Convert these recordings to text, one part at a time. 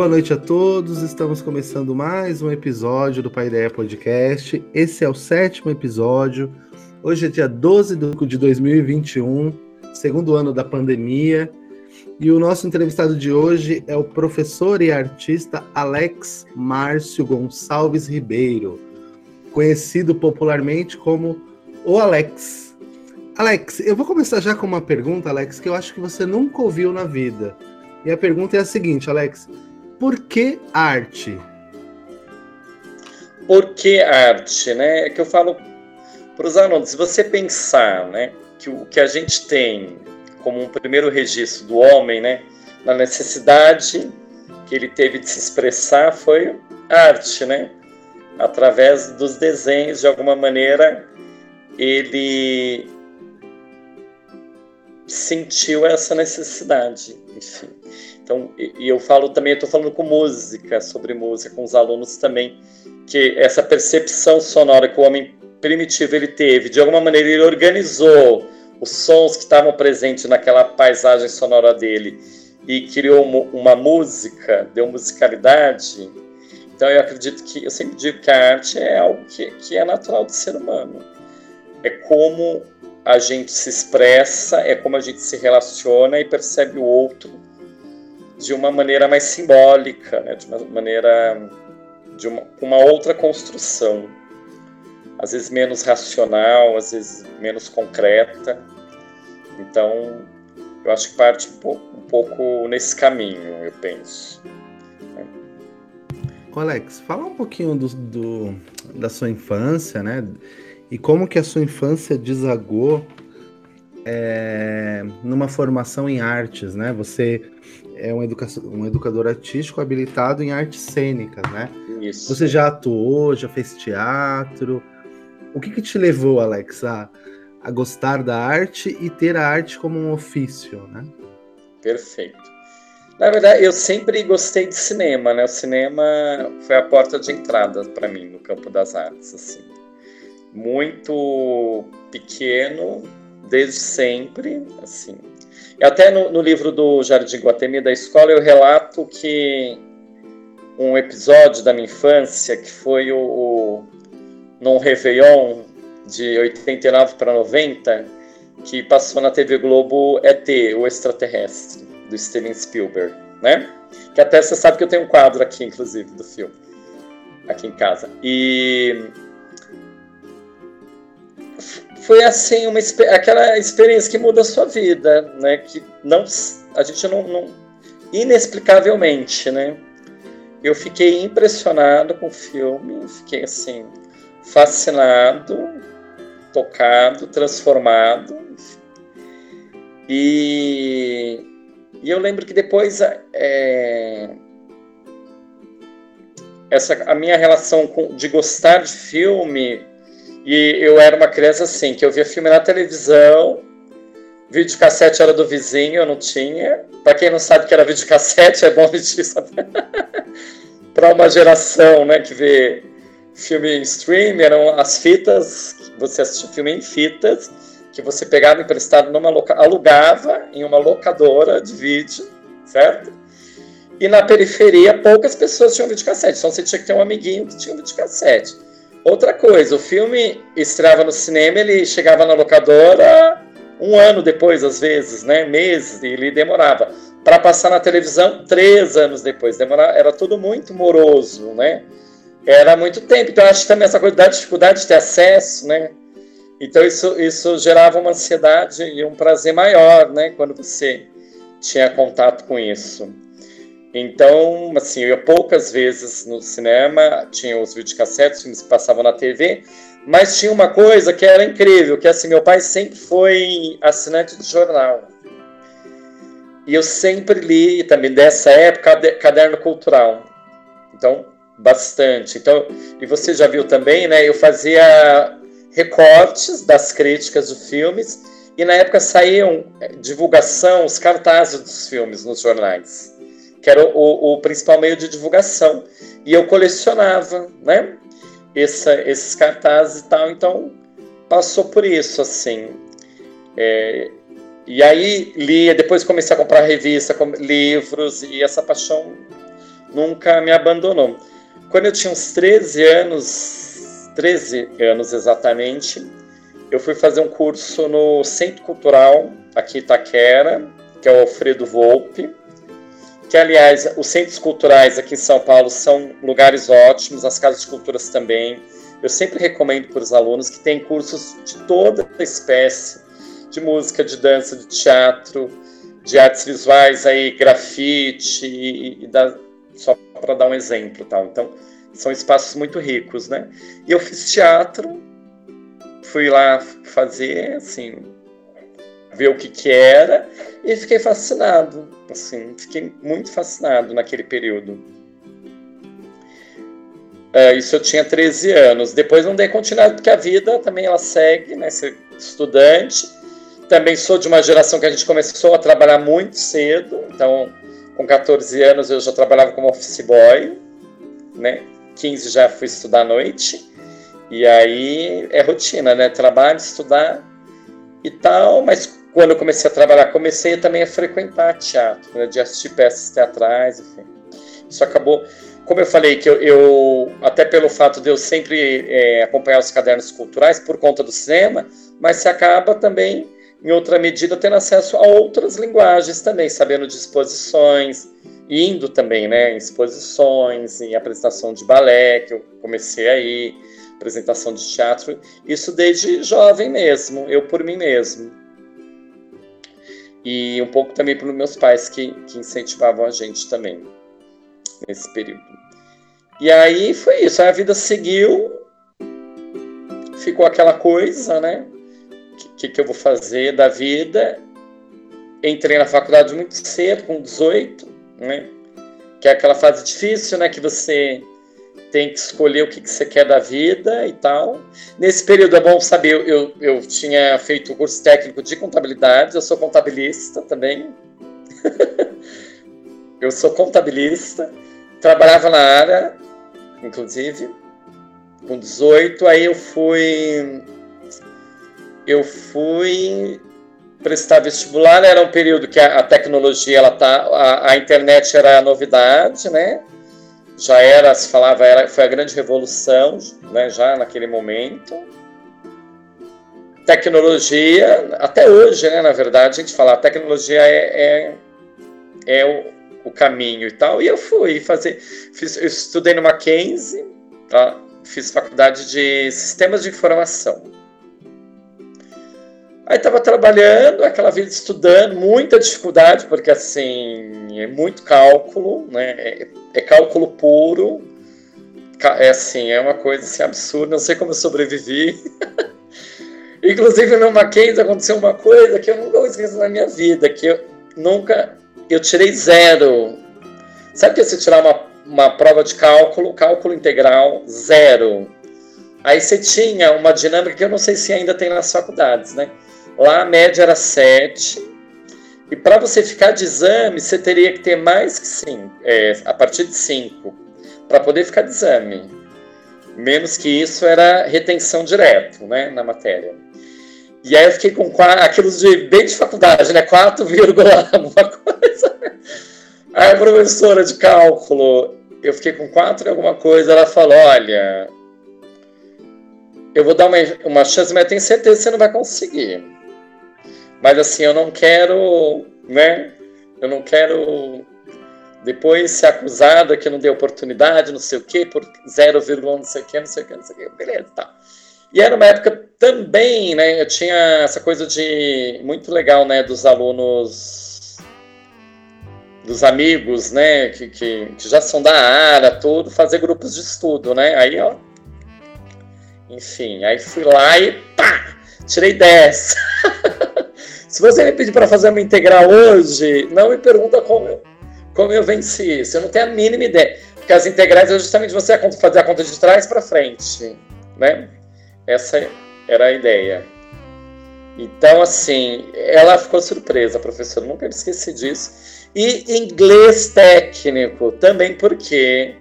Boa noite a todos, estamos começando mais um episódio do Pai Ideia Podcast. Esse é o sétimo episódio. Hoje é dia 12 de 2021, segundo ano da pandemia. E o nosso entrevistado de hoje é o professor e artista Alex Márcio Gonçalves Ribeiro, conhecido popularmente como o Alex. Alex, eu vou começar já com uma pergunta, Alex, que eu acho que você nunca ouviu na vida. E a pergunta é a seguinte, Alex: por que arte? Por que arte, né? É que eu falo para os alunos, se você pensar, né, que o que a gente tem como um primeiro registro do homem, né, na necessidade que ele teve de se expressar foi arte, né? Através dos desenhos, de alguma maneira, ele sentiu essa necessidade, enfim. Então, e eu falo também, estou falando com música, sobre música, com os alunos também, que essa percepção sonora que o homem primitivo ele teve, de alguma maneira ele organizou os sons que estavam presentes naquela paisagem sonora dele e criou uma música, deu musicalidade. Então eu acredito que, eu sempre digo que a arte é algo que, que é natural do ser humano. É como a gente se expressa, é como a gente se relaciona e percebe o outro de uma maneira mais simbólica, né? de uma maneira de uma, uma outra construção, às vezes menos racional, às vezes menos concreta. Então, eu acho que parte um pouco, um pouco nesse caminho, eu penso. Alex, fala um pouquinho do, do, da sua infância, né? E como que a sua infância desagou é, numa formação em artes, né? Você é um, educa um educador artístico habilitado em artes cênicas, né? Isso. Você já atuou, já fez teatro. O que, que te levou, Alex, a, a gostar da arte e ter a arte como um ofício, né? Perfeito. Na verdade, eu sempre gostei de cinema, né? O cinema foi a porta de entrada para mim no campo das artes, assim. Muito pequeno, desde sempre, assim. Até no, no livro do Jardim Guatemi da escola eu relato que um episódio da minha infância, que foi o, o num Réveillon de 89 para 90, que passou na TV Globo ET, o extraterrestre, do Steven Spielberg, né? Que até você sabe que eu tenho um quadro aqui, inclusive, do filme, aqui em casa. E foi assim uma aquela experiência que muda a sua vida, né? Que não a gente não, não inexplicavelmente, né? Eu fiquei impressionado com o filme, fiquei assim fascinado, tocado, transformado. E, e eu lembro que depois é, essa a minha relação com, de gostar de filme e eu era uma criança assim, que eu via filme na televisão, videocassete era do vizinho, eu não tinha. Para quem não sabe que era videocassete, é bom dizer Para uma geração né, que vê filme em stream, eram as fitas, você assistia filme em fitas, que você pegava emprestado numa loca... alugava em uma locadora de vídeo, certo? E na periferia poucas pessoas tinham videocassete, então você tinha que ter um amiguinho que tinha um videocassete. Outra coisa, o filme estreava no cinema, ele chegava na locadora um ano depois, às vezes, né? Meses, ele demorava. Para passar na televisão, três anos depois. Demorava, era tudo muito moroso, né? Era muito tempo. Então, acho que também essa coisa da dificuldade de ter acesso, né? Então, isso, isso gerava uma ansiedade e um prazer maior, né? Quando você tinha contato com isso. Então, assim, eu ia poucas vezes no cinema, tinha os videocassetes, filmes que passavam na TV, mas tinha uma coisa que era incrível, que assim, meu pai sempre foi assinante de jornal. E eu sempre li, também dessa época, caderno cultural. Então, bastante. Então, e você já viu também, né? Eu fazia recortes das críticas de filmes e na época saíam eh, divulgação, os cartazes dos filmes nos jornais que era o, o principal meio de divulgação. E eu colecionava, né? Essa, esses cartazes e tal, então passou por isso, assim. É, e aí lia, depois comecei a comprar revista, livros, e essa paixão nunca me abandonou. Quando eu tinha uns 13 anos, 13 anos exatamente, eu fui fazer um curso no Centro Cultural, aqui em Itaquera, que é o Alfredo Volpe, que, aliás, os centros culturais aqui em São Paulo são lugares ótimos, as casas de culturas também. Eu sempre recomendo para os alunos que tem cursos de toda espécie, de música, de dança, de teatro, de artes visuais, aí, grafite, e, e da, só para dar um exemplo. Tal. Então, são espaços muito ricos, né? E eu fiz teatro, fui lá fazer, assim, ver o que que era, e fiquei fascinado, assim, fiquei muito fascinado naquele período. É, isso eu tinha 13 anos. Depois não dei continuidade, porque a vida também ela segue, né? Ser estudante. Também sou de uma geração que a gente começou a trabalhar muito cedo. Então, com 14 anos eu já trabalhava como office boy, né? 15 já fui estudar à noite. E aí é rotina, né? Trabalho, estudar e tal. Mas quando eu comecei a trabalhar, comecei também a frequentar teatro, né? de assistir peças teatrais, enfim. Isso acabou como eu falei, que eu, eu, até pelo fato de eu sempre é, acompanhar os cadernos culturais por conta do cinema, mas se acaba também, em outra medida, tendo acesso a outras linguagens também, sabendo de exposições, indo também, né, em exposições, em apresentação de balé, que eu comecei aí, apresentação de teatro, isso desde jovem mesmo, eu por mim mesmo. E um pouco também pelos meus pais que, que incentivavam a gente também nesse período. E aí foi isso, a vida seguiu, ficou aquela coisa, né? O que, que eu vou fazer da vida? Entrei na faculdade muito cedo, com 18, né? Que é aquela fase difícil, né? Que você tem que escolher o que, que você quer da vida e tal. Nesse período é bom saber, eu, eu tinha feito curso técnico de contabilidade, eu sou contabilista também. eu sou contabilista trabalhava na área, inclusive, com 18, aí eu fui eu fui prestar vestibular, era um período que a, a tecnologia ela tá a, a, internet era a novidade, né? Já era, se falava, era, foi a grande revolução, né, já naquele momento. Tecnologia, até hoje, né, na verdade, a gente fala, a tecnologia é, é, é o, o caminho e tal. E eu fui fazer. Fiz, eu estudei no Mackenzie, tá? fiz faculdade de sistemas de informação. Aí estava trabalhando, aquela vida estudando, muita dificuldade, porque assim, é muito cálculo, né? É, é cálculo puro. É assim, é uma coisa assim, absurda, não sei como eu sobrevivi. Inclusive no Mackenzie aconteceu uma coisa que eu nunca esquecer na minha vida, que eu nunca eu tirei zero. Sabe que você tirar uma, uma prova de cálculo, cálculo integral, zero. Aí você tinha uma dinâmica que eu não sei se ainda tem nas faculdades, né? Lá a média era 7. E para você ficar de exame, você teria que ter mais que 5, é, a partir de 5, para poder ficar de exame. Menos que isso era retenção direto, né, na matéria. E aí eu fiquei com quatro, aquilo de bem de faculdade, né? 4, alguma coisa. Aí a professora de cálculo, eu fiquei com 4 e alguma coisa, ela falou, olha, eu vou dar uma, uma chance, mas tenho certeza que você não vai conseguir. Mas assim, eu não quero, né? Eu não quero depois ser acusada que não deu oportunidade, não sei o quê, por 0, não sei o quê, não sei o quê, não sei o quê. Beleza, tá. E era uma época também, né? Eu tinha essa coisa de muito legal, né? Dos alunos, dos amigos, né? Que, que, que já são da área, tudo, fazer grupos de estudo, né? Aí, ó. Enfim, aí fui lá e pá! Tirei 10. Se você me pedir para fazer uma integral hoje, não me pergunta como eu, como eu venci isso. Eu não tenho a mínima ideia. Porque as integrais é justamente você fazer a conta de trás para frente, né? Essa era a ideia. Então, assim, ela ficou surpresa, professor, nunca me esqueci disso. E inglês técnico, também porque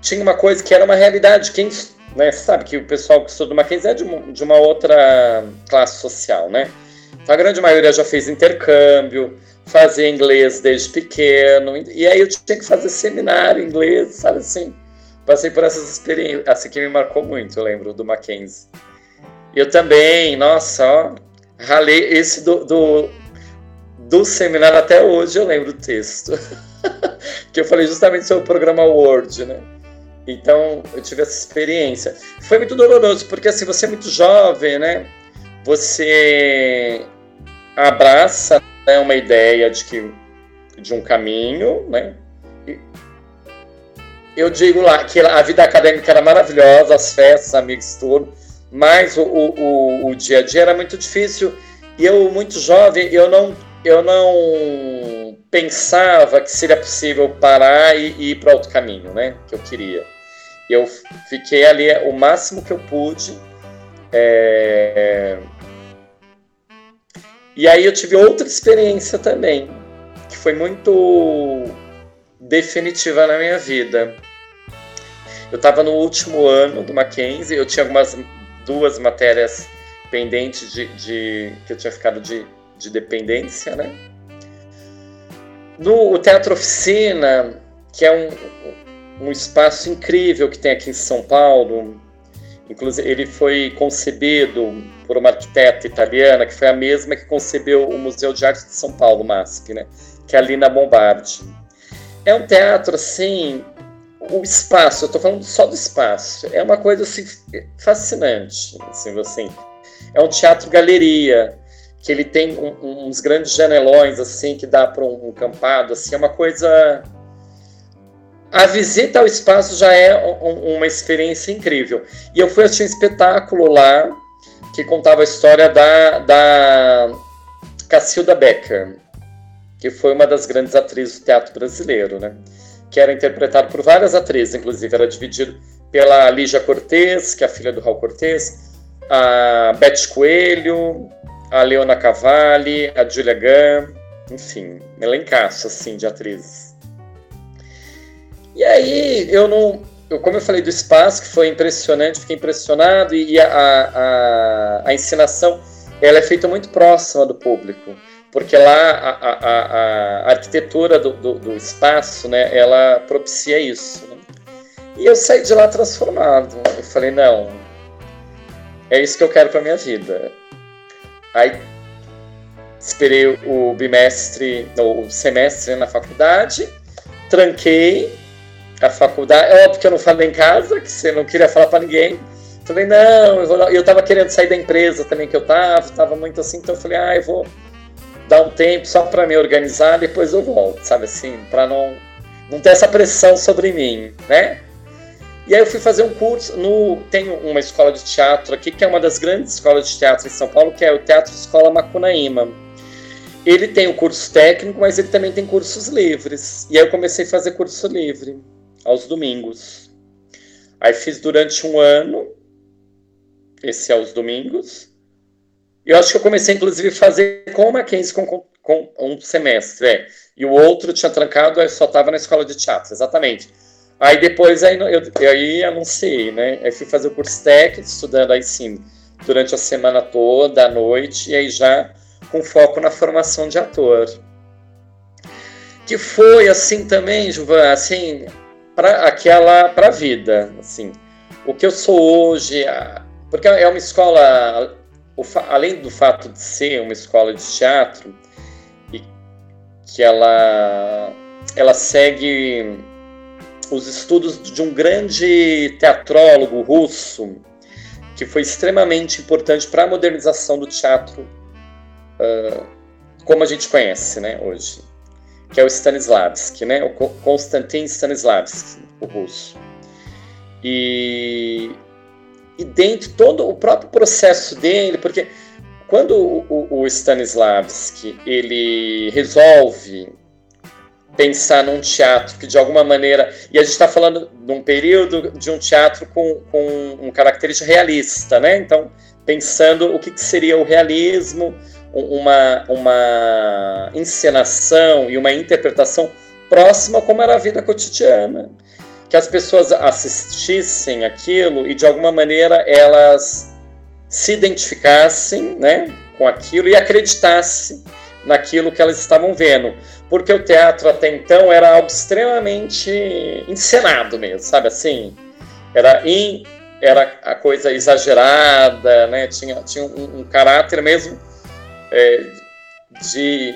tinha uma coisa que era uma realidade. Quem né, sabe que o pessoal que estuda Mackenzie é de uma, de uma outra classe social, né? A grande maioria já fez intercâmbio, fazia inglês desde pequeno, e aí eu tinha que fazer seminário em inglês, sabe assim? Passei por essas experiências, assim que me marcou muito, eu lembro, do Mackenzie. Eu também, nossa, ó, ralei esse do, do, do seminário até hoje, eu lembro o texto. que eu falei justamente sobre o programa Word, né? Então, eu tive essa experiência. Foi muito doloroso, porque assim, você é muito jovem, né? Você abraça né, uma ideia de que de um caminho, né? eu digo lá que a vida acadêmica era maravilhosa, as festas, amigos, tudo, mas o, o, o dia a dia era muito difícil e eu, muito jovem, eu não, eu não pensava que seria possível parar e, e ir para outro caminho, né? Que eu queria. Eu fiquei ali o máximo que eu pude. É... E aí eu tive outra experiência também, que foi muito definitiva na minha vida. Eu estava no último ano do Mackenzie, eu tinha algumas duas matérias pendentes de, de que eu tinha ficado de, de dependência, né? No o Teatro Oficina, que é um, um espaço incrível que tem aqui em São Paulo, inclusive ele foi concebido por uma arquiteta italiana que foi a mesma que concebeu o Museu de Arte de São Paulo, MASP, né? Que é a Lina Bombardi. É um teatro assim o espaço, eu estou falando só do espaço, é uma coisa assim, fascinante. Assim, assim. É um teatro-galeria, que ele tem um, uns grandes janelões assim que dá para um, campado, assim, é uma coisa. A visita ao espaço já é um, uma experiência incrível. E eu fui assistir um espetáculo lá que contava a história da, da Cacilda Becker, que foi uma das grandes atrizes do teatro brasileiro, né? que era interpretado por várias atrizes, inclusive era dividido pela Lígia Cortez, que é a filha do Raul Cortez, a Beth Coelho, a Leona Cavalli, a Julia Gunn, enfim, elencaço assim de atrizes. E aí eu não, eu, como eu falei do espaço que foi impressionante, fiquei impressionado e a, a, a encenação ela é feita muito próxima do público porque lá a, a, a arquitetura do, do, do, espaço, né, ela propicia isso. Né? E eu saí de lá transformado. Eu falei, não, é isso que eu quero para minha vida. Aí esperei o bimestre, o semestre na faculdade, tranquei a faculdade. É óbvio que eu não falei em casa, que você não queria falar para ninguém. Falei, não, eu, estava querendo sair da empresa também que eu estava, estava muito assim, então eu falei, ah, eu vou dar um tempo só para me organizar, depois eu volto, sabe assim, para não não ter essa pressão sobre mim, né? E aí eu fui fazer um curso no tem uma escola de teatro aqui que é uma das grandes escolas de teatro em São Paulo, que é o Teatro Escola Macunaíma. Ele tem o curso técnico, mas ele também tem cursos livres. E aí eu comecei a fazer curso livre aos domingos. Aí fiz durante um ano esse aos domingos. Eu acho que eu comecei, inclusive, a fazer com o Mackenzie com, com, um semestre, é. E o outro tinha trancado, eu só estava na escola de teatro, exatamente. Aí depois, aí, eu, eu aí anunciei, né? Aí fui fazer o curso técnico, estudando aí sim, durante a semana toda, à noite, e aí já com foco na formação de ator. Que foi, assim, também, Juvan, assim, para aquela, para a vida, assim. O que eu sou hoje, porque é uma escola além do fato de ser uma escola de teatro e que ela ela segue os estudos de um grande teatrólogo russo que foi extremamente importante para a modernização do teatro uh, como a gente conhece, né, hoje, que é o Stanislavski, né, o Konstantin Stanislavski, o russo. E e dentro todo o próprio processo dele, porque quando o, o, Stanislavski ele resolve pensar num teatro que de alguma maneira e a gente está falando de um período de um teatro com, com um característica realista, né? Então pensando o que, que seria o realismo, uma, uma encenação e uma interpretação próxima como era a vida cotidiana que as pessoas assistissem aquilo e de alguma maneira elas se identificassem né, com aquilo e acreditasse naquilo que elas estavam vendo. Porque o teatro até então era algo extremamente encenado mesmo, sabe assim? Era, in, era a coisa exagerada, né? tinha, tinha um, um caráter mesmo é, de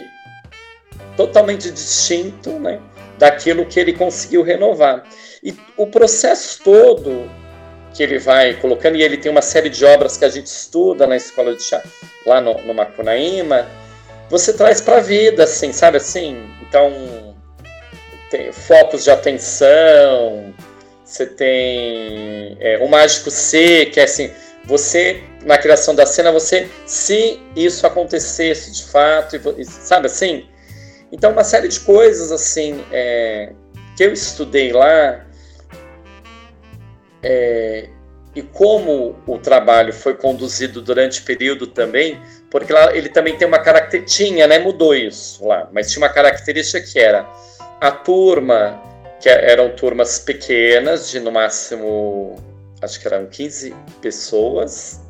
totalmente distinto né? daquilo que ele conseguiu renovar. E o processo todo que ele vai colocando, e ele tem uma série de obras que a gente estuda na escola de teatro, lá no, no Macunaíma, você traz para a vida, assim, sabe assim? Então, tem focos de atenção, você tem é, o Mágico C, que é assim, você, na criação da cena, você, se isso acontecesse de fato, e, sabe assim? Então, uma série de coisas, assim, é, que eu estudei lá, é, e como o trabalho foi conduzido durante o período também, porque lá ele também tem uma característica, né, mudou isso lá, mas tinha uma característica que era a turma, que eram turmas pequenas, de no máximo, acho que eram 15 pessoas,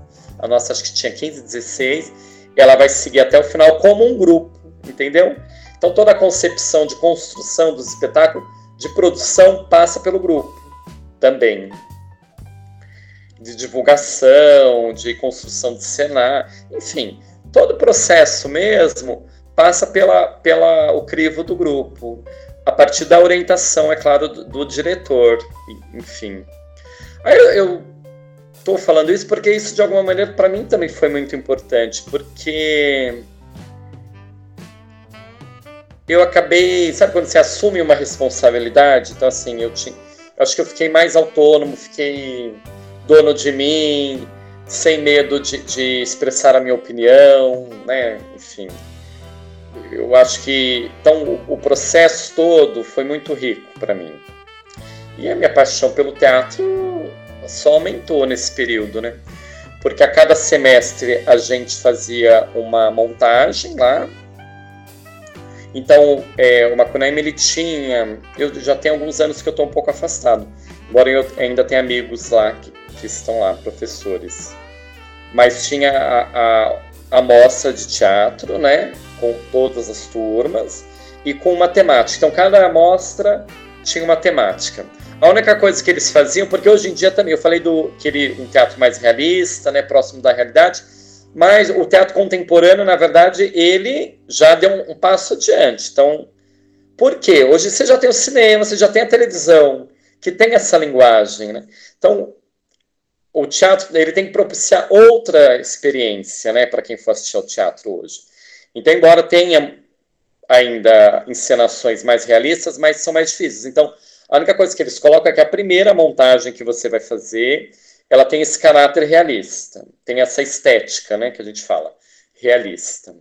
a nossa acho que tinha 15, 16, e ela vai seguir até o final como um grupo, entendeu? Então toda a concepção de construção dos espetáculos, de produção, passa pelo grupo também de divulgação, de construção de cenário, enfim, todo o processo mesmo passa pela, pela o crivo do grupo, a partir da orientação, é claro, do, do diretor, enfim. Aí eu estou falando isso porque isso, de alguma maneira, para mim também foi muito importante, porque eu acabei, sabe quando você assume uma responsabilidade? Então, assim, eu tinha, acho que eu fiquei mais autônomo, fiquei dono de mim, sem medo de, de expressar a minha opinião, né? Enfim, eu acho que então o, o processo todo foi muito rico para mim. E a minha paixão pelo teatro só aumentou nesse período, né? Porque a cada semestre a gente fazia uma montagem lá. Então, é, o Macunaíma, ele tinha... Eu já tenho alguns anos que eu estou um pouco afastado. Embora eu ainda tenha amigos lá que que estão lá, professores. Mas tinha a, a, a mostra de teatro, né, com todas as turmas, e com uma temática. Então, cada amostra tinha uma temática. A única coisa que eles faziam, porque hoje em dia também, eu falei do que ele, um teatro mais realista, né, próximo da realidade, mas o teatro contemporâneo, na verdade, ele já deu um, um passo adiante. Então, por quê? Hoje você já tem o cinema, você já tem a televisão, que tem essa linguagem, né? Então, o teatro ele tem que propiciar outra experiência, né, para quem for assistir ao teatro hoje. Então, embora tenha ainda encenações mais realistas, mas são mais difíceis. Então, a única coisa que eles colocam é que a primeira montagem que você vai fazer, ela tem esse caráter realista, tem essa estética, né, que a gente fala, realista.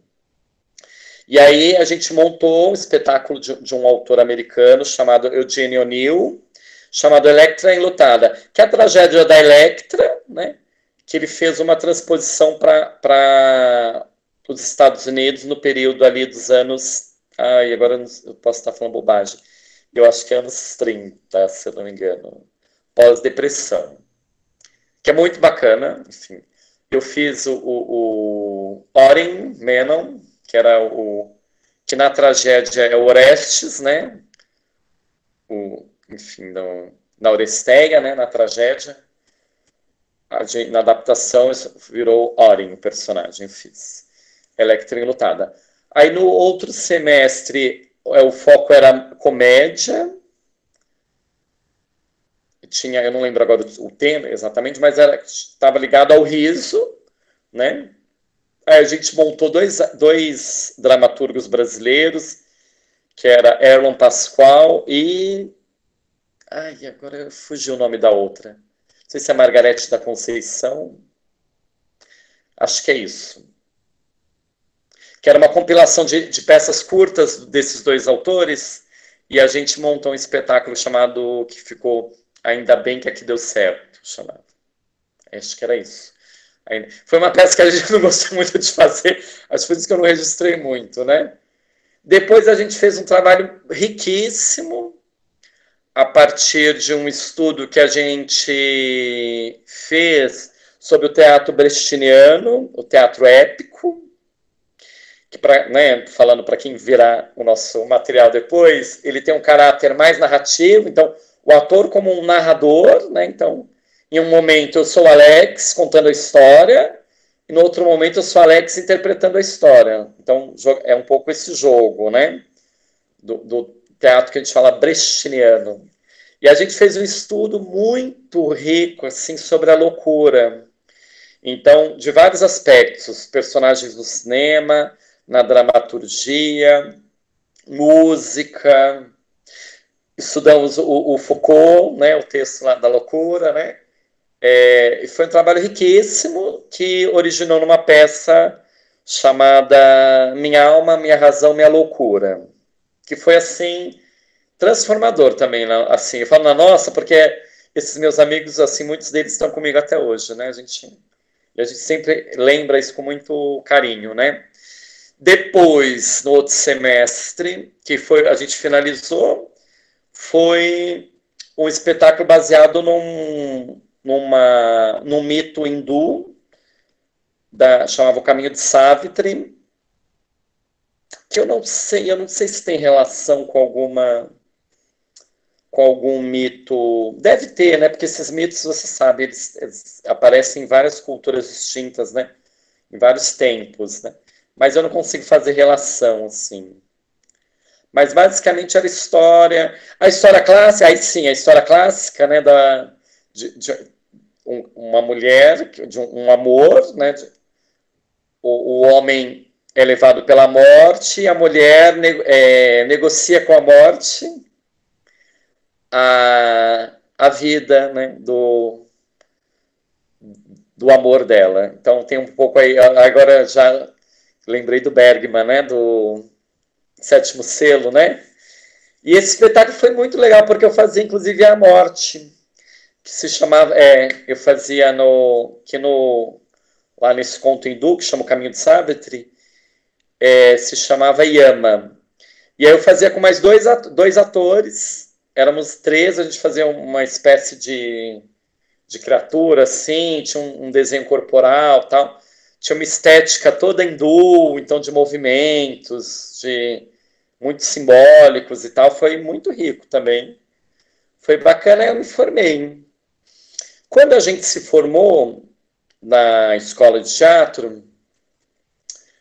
E aí a gente montou um espetáculo de, de um autor americano chamado Eugene O'Neill, chamado Electra Enlutada, que é a tragédia da Electra, né, que ele fez uma transposição para os Estados Unidos no período ali dos anos. Ai, agora eu posso estar falando bobagem. Eu acho que é anos 30, se eu não me engano. Pós-depressão. Que é muito bacana, enfim. Eu fiz o, o, o Oren Menon, que era o. que na tragédia é Orestes, né? O, enfim, no, na Oresteia, né, na tragédia. na adaptação virou Orin, o personagem, fiz. Electra enlutada. Aí no outro semestre é, o foco era comédia. Tinha, eu não lembro agora o tema exatamente, mas estava ligado ao riso, né? Aí a gente montou dois, dois dramaturgos brasileiros, que era Erlon Pascoal e Ai, agora fugiu o nome da outra. Não sei se é Margarete da Conceição. Acho que é isso. Que era uma compilação de, de peças curtas desses dois autores, e a gente montou um espetáculo chamado, que ficou Ainda Bem que Aqui Deu Certo, chamado. Acho que era isso. Foi uma peça que a gente não gostou muito de fazer, acho por isso que eu não registrei muito, né? Depois a gente fez um trabalho riquíssimo, a partir de um estudo que a gente fez sobre o teatro brechtiano, o teatro épico, que pra, né, falando para quem virá o nosso material depois, ele tem um caráter mais narrativo, então o ator como um narrador, né, então em um momento eu sou Alex contando a história, e no outro momento eu sou Alex interpretando a história. Então é um pouco esse jogo, né, do, do teatro que a gente fala brechtiano. E a gente fez um estudo muito rico assim sobre a loucura. Então, de vários aspectos, personagens do cinema, na dramaturgia, música. Estudamos o, o Foucault, né, o texto lá da loucura, né? É, foi um trabalho riquíssimo que originou numa peça chamada Minha Alma, Minha Razão, Minha Loucura, que foi assim transformador também, né? assim. Eu falo na nossa porque esses meus amigos, assim, muitos deles estão comigo até hoje, né? A gente e a gente sempre lembra isso com muito carinho, né? Depois, no outro semestre, que foi a gente finalizou, foi um espetáculo baseado num, numa, num mito hindu, da, chamava O Caminho de Savitri, que eu não sei, eu não sei se tem relação com alguma com algum mito. Deve ter, né? Porque esses mitos, você sabe, eles, eles, aparecem em várias culturas distintas, né? Em vários tempos, né? Mas eu não consigo fazer relação assim. Mas basicamente era história, a história clássica, aí sim, a história clássica, né, da de, de um, uma mulher, de um, um amor, né, de, o, o, homem é levado pela morte, a mulher é, negocia com a morte a, a vida, né, do do amor dela. Então tem um pouco aí, agora já lembrei do Bergman, né, do Sétimo Selo, né? E esse espetáculo foi muito legal porque eu fazia inclusive a morte, que se chamava, é, eu fazia no que no lá nesse conto hindu que chama o Caminho de Savitri, é, se chamava Yama. E aí eu fazia com mais dois, dois atores, éramos três, a gente fazia uma espécie de, de criatura, assim, tinha um, um desenho corporal tal tinha uma estética toda hindu, então de movimentos, de muito simbólicos e tal, foi muito rico também. Foi bacana, eu me formei. Quando a gente se formou na escola de teatro,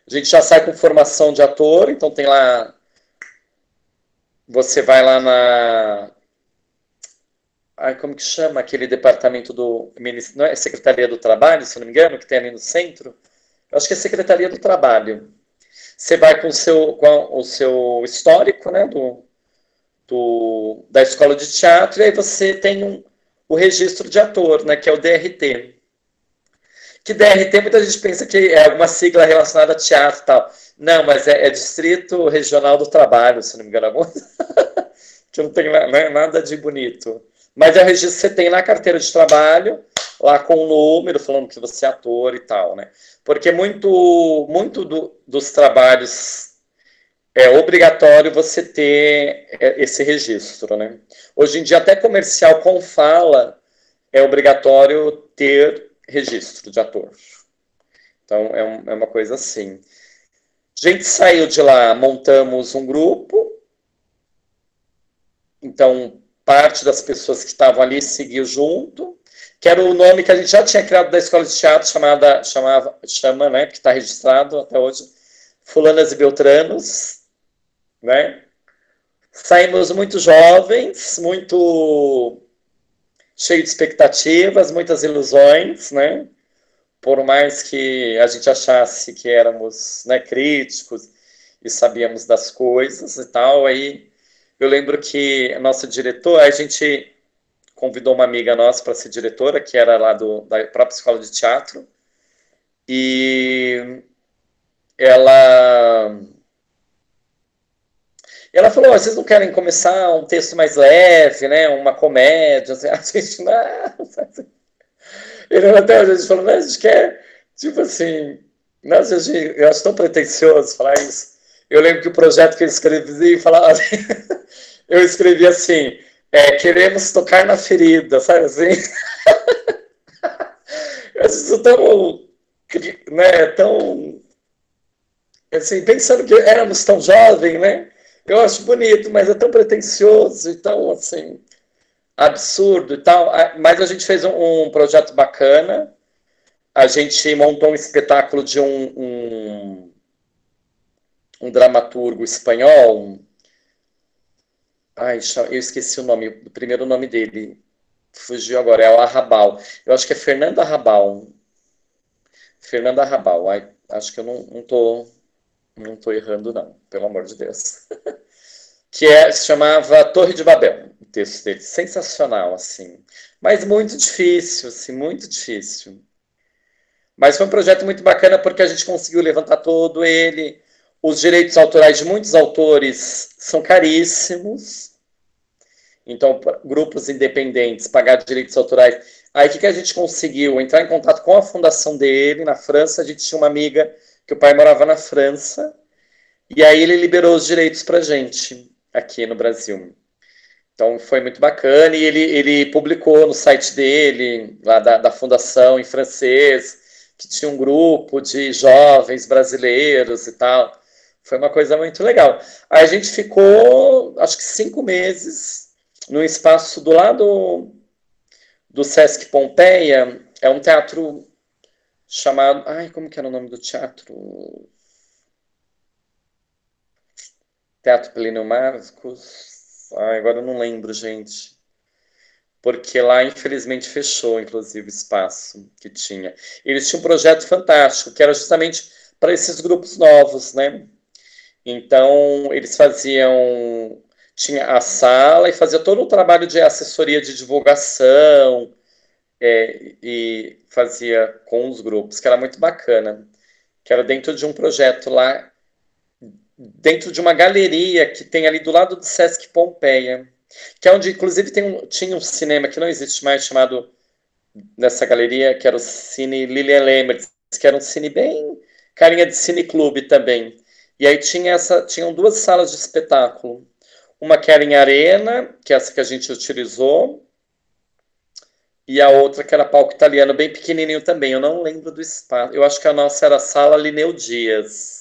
a gente já sai com formação de ator, então tem lá. Você vai lá na. Ai, como que chama aquele departamento do. Não é Secretaria do Trabalho, se não me engano, que tem ali no centro? Eu acho que é a Secretaria do Trabalho. Você vai com o seu, com o seu histórico, né, do, do, da escola de teatro, e aí você tem um, o registro de ator, né, que é o DRT. Que DRT muita gente pensa que é alguma sigla relacionada a teatro e tal. Não, mas é, é Distrito Regional do Trabalho, se não me engano. Que não tem né, nada de bonito. Mas é o registro que você tem na carteira de trabalho, lá com o número, falando que você é ator e tal, né? Porque muito, muito do, dos trabalhos é obrigatório você ter é, esse registro, né? Hoje em dia, até comercial com fala é obrigatório ter registro de ator. Então, é, um, é uma coisa assim. A gente saiu de lá, montamos um grupo. Então, parte das pessoas que estavam ali seguiu junto que era o nome que a gente já tinha criado da escola de teatro, chamada, chamava, chama, né, que está registrado até hoje, Fulanas e Beltranos, né? Saímos muito jovens, muito cheio de expectativas, muitas ilusões, né? Por mais que a gente achasse que éramos né, críticos e sabíamos das coisas e tal, aí eu lembro que a nossa diretora, a gente convidou uma amiga nossa para ser diretora, que era lá do, da própria escola de teatro, e ela ela falou, vocês não querem começar um texto mais leve, né, uma comédia, assim, a gente não, ele até a gente falou, mas a gente quer, tipo assim, nossa, eu acho tão pretencioso falar isso. Eu lembro que o projeto que eu escrevi falava, eu escrevi assim, é, queremos tocar na ferida, sabe assim? Eu tão, né, tão assim, pensando que éramos tão jovens, né? Eu acho bonito, mas é tão pretencioso e tão, assim, absurdo e tal. Mas a gente fez um, um projeto bacana. A gente montou um espetáculo de um, um, um dramaturgo espanhol. Ai, eu esqueci o nome, o primeiro nome dele. Fugiu agora, é o Arrabal. Eu acho que é Fernando Arrabal. Fernando Arrabal. Ai, acho que eu não, não tô não tô errando, não, pelo amor de Deus. que é, se chamava Torre de Babel, o texto dele. Sensacional, assim. Mas muito difícil, assim, muito difícil. Mas foi um projeto muito bacana porque a gente conseguiu levantar todo ele. Os direitos autorais de muitos autores são caríssimos. Então, grupos independentes pagar direitos autorais. Aí, o que, que a gente conseguiu? Entrar em contato com a fundação dele na França. A gente tinha uma amiga que o pai morava na França. E aí ele liberou os direitos para gente aqui no Brasil. Então foi muito bacana e ele, ele publicou no site dele, lá da, da fundação em francês, que tinha um grupo de jovens brasileiros e tal. Foi uma coisa muito legal. Aí a gente ficou, acho que cinco meses, no espaço do lado do Sesc Pompeia. É um teatro chamado. Ai, como que era o nome do teatro? Teatro Plínio Marcos. Ai, agora eu não lembro, gente. Porque lá, infelizmente, fechou, inclusive, o espaço que tinha. Eles tinham um projeto fantástico, que era justamente para esses grupos novos, né? Então, eles faziam. Tinha a sala e fazia todo o trabalho de assessoria de divulgação é, e fazia com os grupos, que era muito bacana. Que era dentro de um projeto lá dentro de uma galeria que tem ali do lado do Sesc Pompeia, que é onde, inclusive, tem um, tinha um cinema que não existe mais, chamado, nessa galeria, que era o Cine Lilian Lemmertz, que era um cine bem carinha de cineclube também. E aí tinha essa, tinham duas salas de espetáculo. Uma que era em arena, que é essa que a gente utilizou, e a outra que era palco italiano, bem pequenininho também. Eu não lembro do espaço. Eu acho que a nossa era a sala Lineu Dias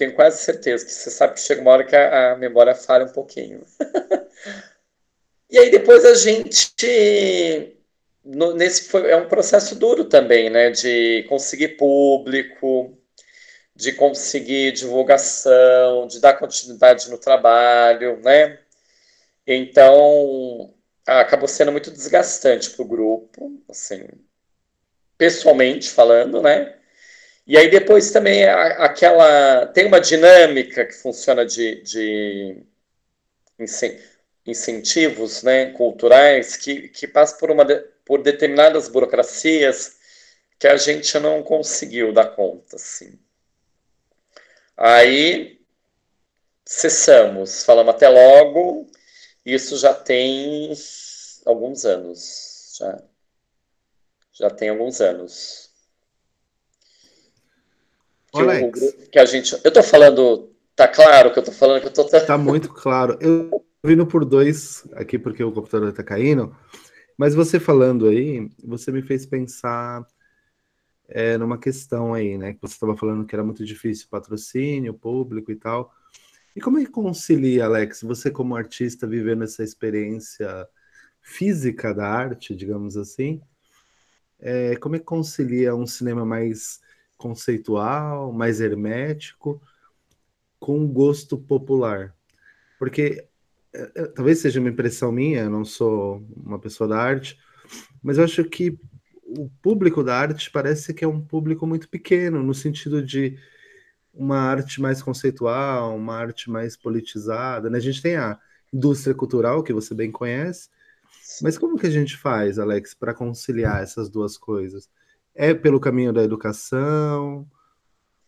tenho quase certeza que você sabe que chega uma hora que a, a memória falha um pouquinho. e aí depois a gente nesse foi, é um processo duro também, né, de conseguir público, de conseguir divulgação, de dar continuidade no trabalho, né? Então acabou sendo muito desgastante para o grupo, assim, pessoalmente falando, né? E aí depois também aquela tem uma dinâmica que funciona de, de incentivos né, culturais que, que passa por, uma, por determinadas burocracias que a gente não conseguiu dar conta. Assim. Aí cessamos, falamos até logo, isso já tem alguns anos. Já, já tem alguns anos. Que, o, que a gente. Eu tô falando. Tá claro que eu tô falando que eu tô. Tá muito claro. Eu vindo por dois aqui porque o computador tá caindo, mas você falando aí, você me fez pensar é, numa questão aí, né? Que você estava falando que era muito difícil patrocínio, público e tal. E como é que concilia, Alex, você como artista vivendo essa experiência física da arte, digamos assim, é, como é que concilia um cinema mais conceitual, mais hermético, com gosto popular. Porque é, é, talvez seja uma impressão minha, eu não sou uma pessoa da arte, mas eu acho que o público da arte parece que é um público muito pequeno, no sentido de uma arte mais conceitual, uma arte mais politizada. Né? A gente tem a indústria cultural, que você bem conhece, mas como que a gente faz, Alex, para conciliar essas duas coisas? É pelo caminho da educação?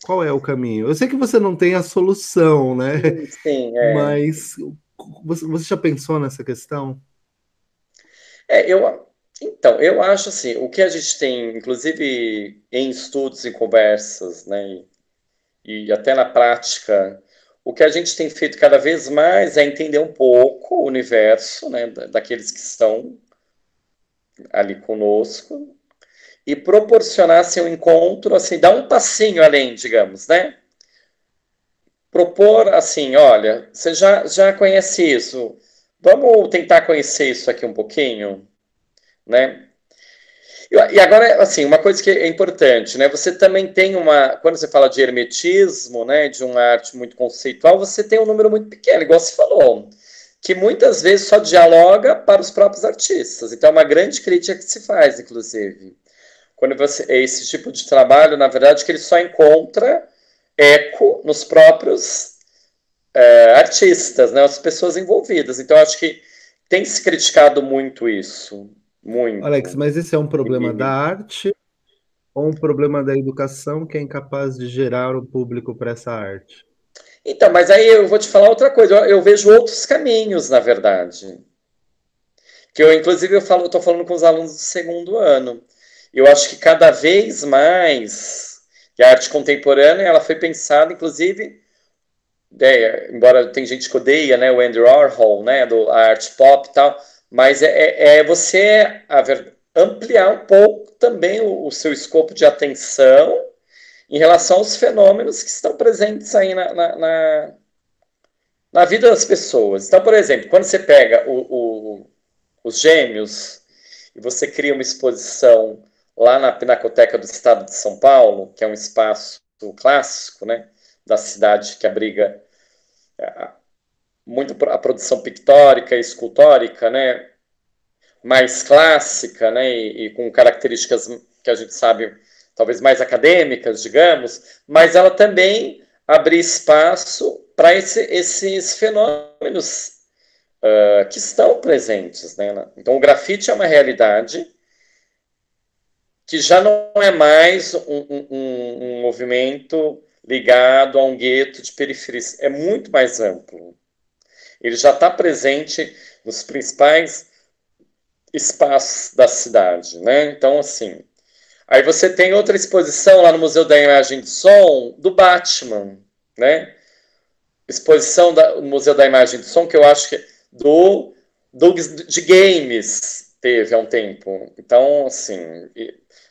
Qual é o caminho? Eu sei que você não tem a solução, né? Sim, sim é. Mas você, você já pensou nessa questão? É, eu, então, eu acho assim, o que a gente tem, inclusive em estudos e conversas, né, e, e até na prática, o que a gente tem feito cada vez mais é entender um pouco o universo, né, daqueles que estão ali conosco, e proporcionassem um encontro, assim, dar um passinho além, digamos, né? Propor assim, olha, você já, já conhece isso, vamos tentar conhecer isso aqui um pouquinho, né? E agora, assim, uma coisa que é importante, né? Você também tem uma. Quando você fala de hermetismo, né? De uma arte muito conceitual, você tem um número muito pequeno, igual você falou, que muitas vezes só dialoga para os próprios artistas. Então, é uma grande crítica que se faz, inclusive. Quando você. É esse tipo de trabalho, na verdade, que ele só encontra eco nos próprios é, artistas, né? As pessoas envolvidas. Então, acho que tem se criticado muito isso. Muito. Alex, mas esse é um problema da arte ou um problema da educação que é incapaz de gerar o público para essa arte? Então, mas aí eu vou te falar outra coisa. Eu, eu vejo outros caminhos, na verdade. Que eu, inclusive, eu falo, estou falando com os alunos do segundo ano. Eu acho que cada vez mais a arte contemporânea ela foi pensada, inclusive, é, embora tem gente que odeia, né, o Andy Warhol, né, do a arte pop e tal, mas é, é, é você ver, ampliar um pouco também o, o, seu escopo de atenção em relação aos fenômenos que estão presentes aí na, na, na, na vida das pessoas. Então, por exemplo, quando você pega o, o, os gêmeos e você cria uma exposição lá na Pinacoteca do Estado de São Paulo, que é um espaço clássico, né, da cidade que abriga muito a produção pictórica e escultórica, né, mais clássica, né, e, e, com características que a gente sabe talvez mais acadêmicas, digamos, mas ela também abre espaço para esse, esses fenômenos uh, que estão presentes, né? Então, o grafite é uma realidade que já não é mais um, um, um movimento ligado a um gueto de periferia, é muito mais amplo ele já está presente nos principais espaços da cidade, né? Então, assim, aí você tem outra exposição lá no Museu da Imagem de Som do Batman, né? Exposição da, no Museu da Imagem de Som que eu acho que do, do de games teve há um tempo. Então, assim,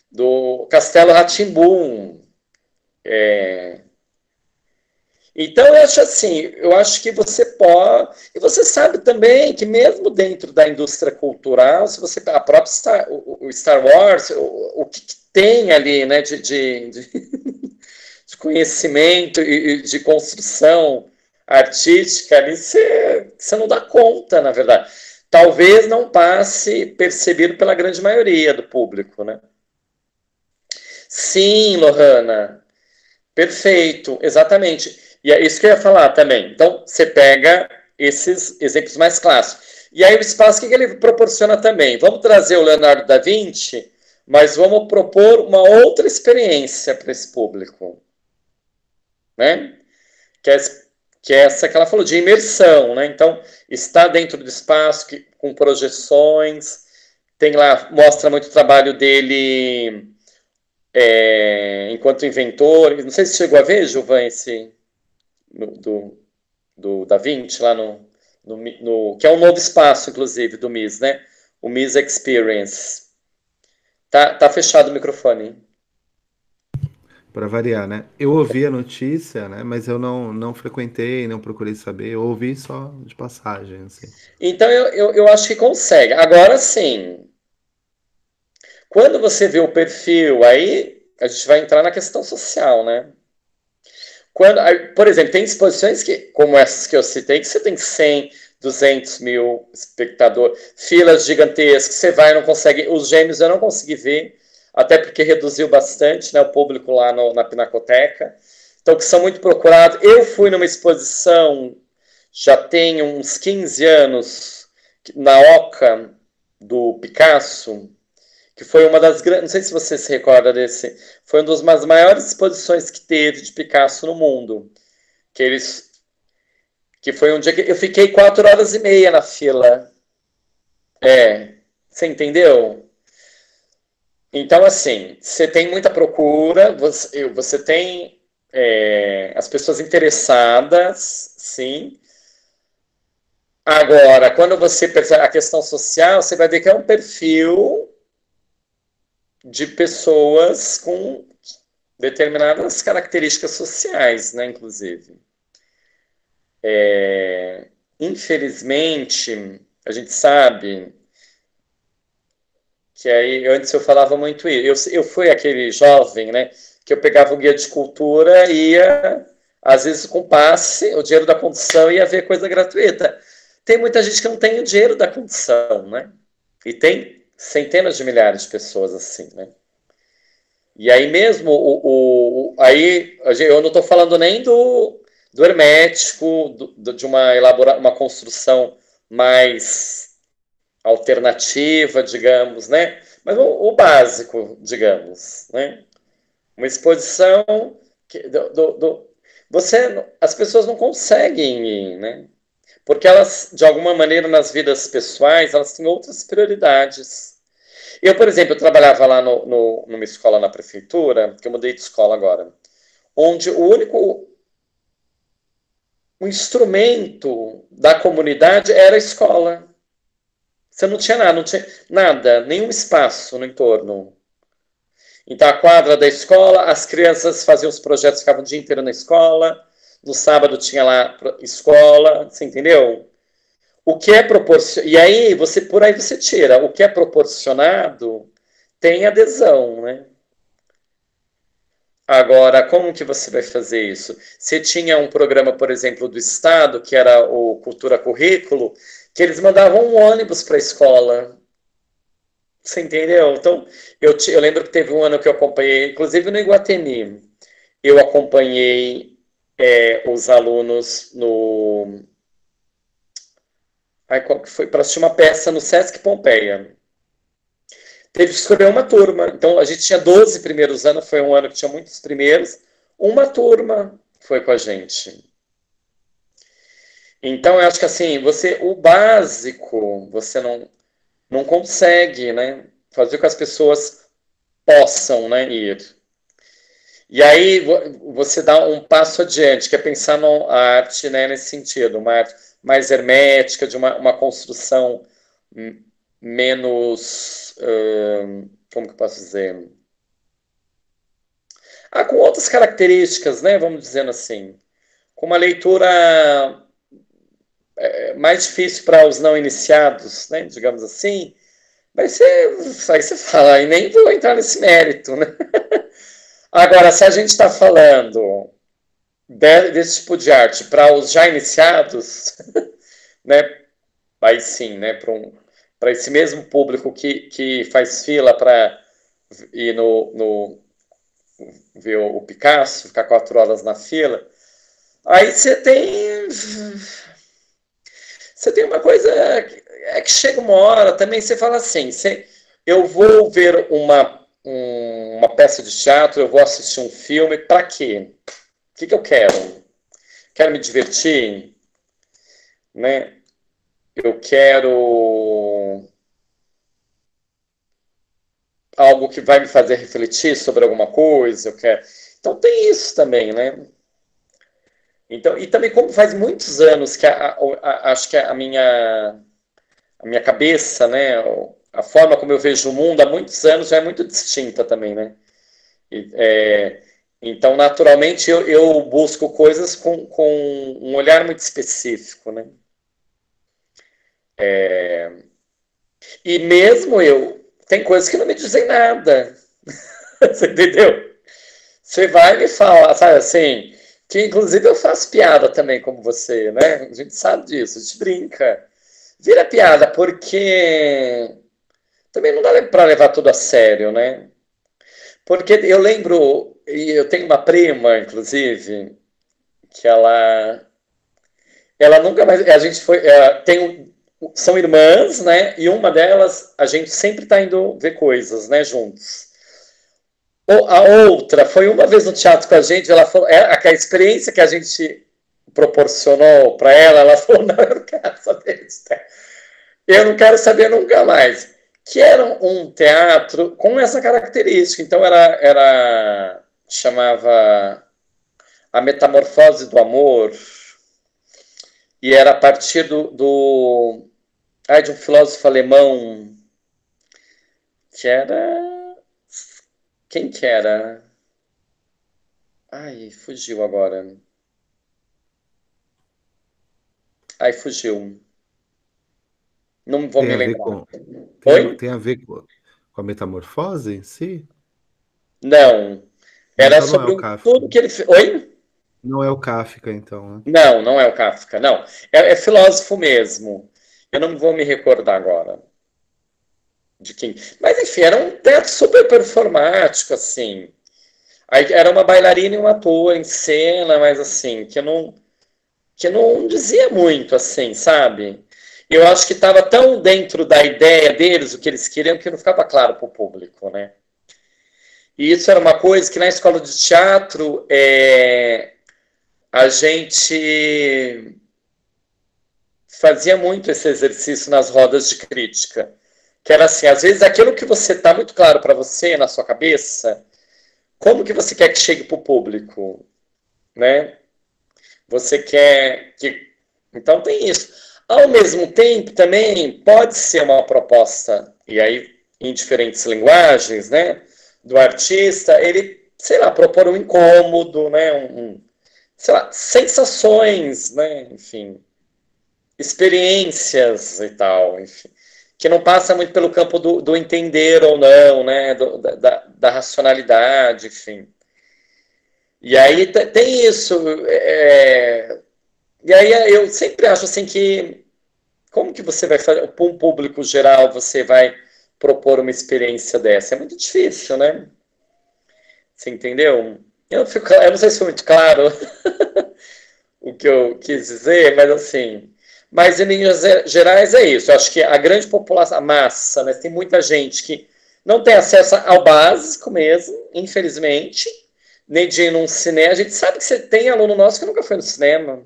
do Castelo Ratimbum, é, então, eu acho assim, eu acho que você pode. E você sabe também que, mesmo dentro da indústria cultural, se você. A própria Star, o, Star Wars, o, o que, que, tem ali né, de, de, de, de conhecimento e de construção artística, ali você, você não dá conta, na verdade. Talvez não passe percebido pela grande maioria do público, né? Sim, Lohana. Perfeito, exatamente. E é isso que eu ia falar também. Então, você pega esses exemplos mais clássicos. E aí o espaço, o que ele proporciona também? Vamos trazer o Leonardo da Vinci, mas vamos propor uma outra experiência para esse público. Né? Que é, que é essa que ela falou, de imersão. Né? Então, está dentro do espaço que, com projeções, tem lá, mostra muito o trabalho dele é, enquanto inventor. Não sei se chegou a ver, Gilvan, esse do, do Da Vinci, lá no, no, no, que é um novo espaço, inclusive, do MIS, né? O MIS Experience. Tá, tá fechado o microfone. Para variar, né? Eu ouvi a notícia, né? Mas eu não, não frequentei, não procurei saber. Eu ouvi só de passagem, assim. Então, eu, eu, eu acho que consegue. Agora, sim, quando você vê o perfil, aí a gente vai entrar na questão social, né? Quando, por exemplo, tem exposições que, como essas que eu citei, que você tem 100, 200 mil espectadores, filas gigantescas, você vai e não consegue. Os gêmeos eu não consegui ver, até porque reduziu bastante né, o público lá no, na Pinacoteca. Então, que são muito procurados. Eu fui numa exposição, já tem uns 15 anos, na Oca, do Picasso, que foi uma das grandes, não sei se você se recorda desse, foi uma das maiores exposições que teve de Picasso no mundo, que eles, que foi um dia que eu fiquei quatro horas e meia na fila, é, você entendeu? Então, assim, você tem muita procura, você, você tem é, as pessoas interessadas, sim. Agora, quando você percebe a questão social, você vai ver que é um perfil de pessoas com determinadas características sociais, né, inclusive. É, infelizmente, a gente sabe que aí antes eu falava muito isso. Eu, eu fui aquele jovem, né, que eu pegava o guia de cultura e ia, às vezes com passe, o dinheiro da condução ia ver coisa gratuita. Tem muita gente que não tem o dinheiro da condução, né? E tem centenas de milhares de pessoas assim, né? E aí mesmo, o, o aí eu não estou falando nem do, do hermético, do, de uma, elabora, uma construção mais alternativa, digamos, né? Mas o, o básico, digamos, né? Uma exposição que, do, do, do, você, as pessoas não conseguem ir, né? Porque elas, de alguma maneira, nas vidas pessoais, elas têm outras prioridades. Eu, por exemplo, eu trabalhava lá no, no, numa escola na prefeitura, que eu mudei de escola agora, onde o único o instrumento da comunidade era a escola. Você não tinha nada, não tinha nada, nenhum espaço no entorno. Então, a quadra da escola, as crianças faziam os projetos, ficavam o dia inteiro na escola. No sábado tinha lá escola, você entendeu? O que é proporcionado. E aí, você, por aí você tira. O que é proporcionado tem adesão, né? Agora, como que você vai fazer isso? Você tinha um programa, por exemplo, do Estado, que era o Cultura Currículo, que eles mandavam um ônibus para a escola. Você entendeu? Então, eu, te, eu lembro que teve um ano que eu acompanhei, inclusive no Iguatemi, eu acompanhei é, os alunos no. Ai, qual que foi? Para assistir uma peça no Sesc Pompeia. Teve que escolher uma turma. Então, a gente tinha 12 primeiros anos, foi um ano que tinha muitos primeiros. Uma turma foi com a gente. Então, eu acho que assim, você, o básico, você não não consegue né, fazer com que as pessoas possam né, ir. E aí você dá um passo adiante, que é pensar na arte né, nesse sentido, uma arte mais hermética, de uma, uma construção menos. Uh, como que eu posso dizer? Ah, com outras características, né? Vamos dizendo assim. Com uma leitura é, mais difícil para os não iniciados, né, digamos assim, mas você, aí você fala, e nem vou entrar nesse mérito, né? Agora, se a gente está falando desse tipo de arte para os já iniciados, né, aí sim, né, para um, esse mesmo público que, que faz fila para ir no, no ver o Picasso, ficar quatro horas na fila, aí você tem você tem uma coisa é que chega uma hora também você fala assim, você, eu vou ver uma, um, uma peça de teatro, eu vou assistir um filme, para quê? Que, que eu quero? Quero me divertir, né? Eu quero algo que vai me fazer refletir sobre alguma coisa, eu quero. Então tem isso também, né? Então, e também como faz muitos anos que a, a, a, acho que a minha a minha cabeça, né, a forma como eu vejo o mundo há muitos anos já é muito distinta também, né? E, é, então, naturalmente, eu, eu busco coisas com, com, um olhar muito específico, né? É, e mesmo eu, tem coisas que não me dizem nada. Você entendeu? Você vai me falar, sabe assim, que inclusive eu faço piada também, como você, né? A gente sabe disso, a gente brinca. Vira piada, porque também não dá para levar tudo a sério, né? Porque eu lembro, e eu tenho uma prima, inclusive, que ela ela nunca mais a gente foi tem são irmãs né e uma delas a gente sempre está indo ver coisas né juntos a outra foi uma vez no teatro com a gente, ela falou, é, a experiência que a gente proporcionou para ela, ela falou, não, eu não quero saber disso. Eu não quero saber nunca mais. Que era um teatro com essa característica. Então era, era chamava A Metamorfose do Amor, e era a partir do, do ai, de um filósofo alemão que era Quem que era? Ai, fugiu agora. Ai, fugiu. Não vou tem me lembrar. Com, tem? Tem a ver com, com, a metamorfose em si? Não. Era então sobre não é tudo que ele fez. Oi? Não é o Kafka, então. Né? Não, não é o Kafka, não. É, é, filósofo mesmo. Eu não vou me recordar agora de quem. Mas enfim, era um teatro super performático, assim. Aí, era uma bailarina e um ator em cena, mas assim, que não que não dizia muito, assim, sabe? Eu acho que estava tão dentro da ideia deles, o que eles queriam, que não ficava claro para o público, né? E isso era uma coisa que na escola de teatro é, a gente fazia muito esse exercício nas rodas de crítica. Que era assim, às vezes aquilo que você está muito claro para você na sua cabeça, como que você quer que chegue para o público, né? Você quer que. Então tem isso. Ao mesmo tempo, também pode ser uma proposta, e aí em diferentes linguagens, né? Do artista, ele, sei lá, propor um incômodo, né? Um, sei lá, sensações, né? Enfim, experiências e tal, enfim. Que não passa muito pelo campo do, do entender ou não, né? Do, da, da racionalidade, enfim. E aí tem isso. É... E aí eu sempre acho assim que como que você vai fazer para um público geral você vai propor uma experiência dessa? É muito difícil, né? Você entendeu? Eu, fico, eu não sei se foi muito claro o que eu quis dizer, mas assim. Mas em linhas gerais é isso. Eu acho que a grande população, a massa, né, tem muita gente que não tem acesso ao básico mesmo, infelizmente nem de ir num cinema. A gente sabe que você tem aluno nosso que nunca foi no cinema.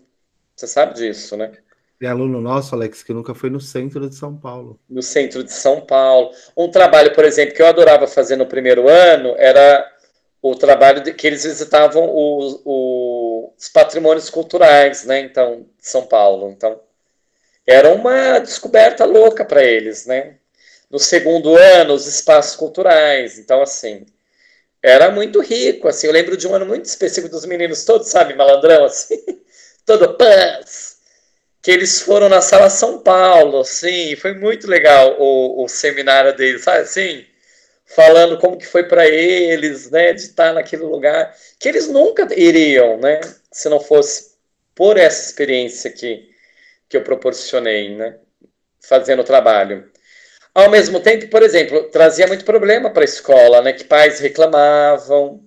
Você sabe disso, né? Tem aluno nosso, Alex, que nunca foi no centro de São Paulo. No centro de São Paulo. Um trabalho, por exemplo, que eu adorava fazer no primeiro ano era o trabalho de, que eles visitavam o, o, os patrimônios culturais, né? Então, de São Paulo. Então, era uma descoberta louca para eles, né? No segundo ano, os espaços culturais. Então, assim, era muito rico, assim. Eu lembro de um ano muito específico dos meninos todos, sabe, malandrão, assim, todo paz, que eles foram na sala São Paulo, assim, foi muito legal o, o seminário deles, sabe, assim, falando como que foi para eles, né, de estar naquele lugar, que eles nunca iriam, né, se não fosse por essa experiência que, que eu proporcionei, né, fazendo o trabalho. Ao mesmo tempo, por exemplo, trazia muito problema para a escola, né? Que pais reclamavam,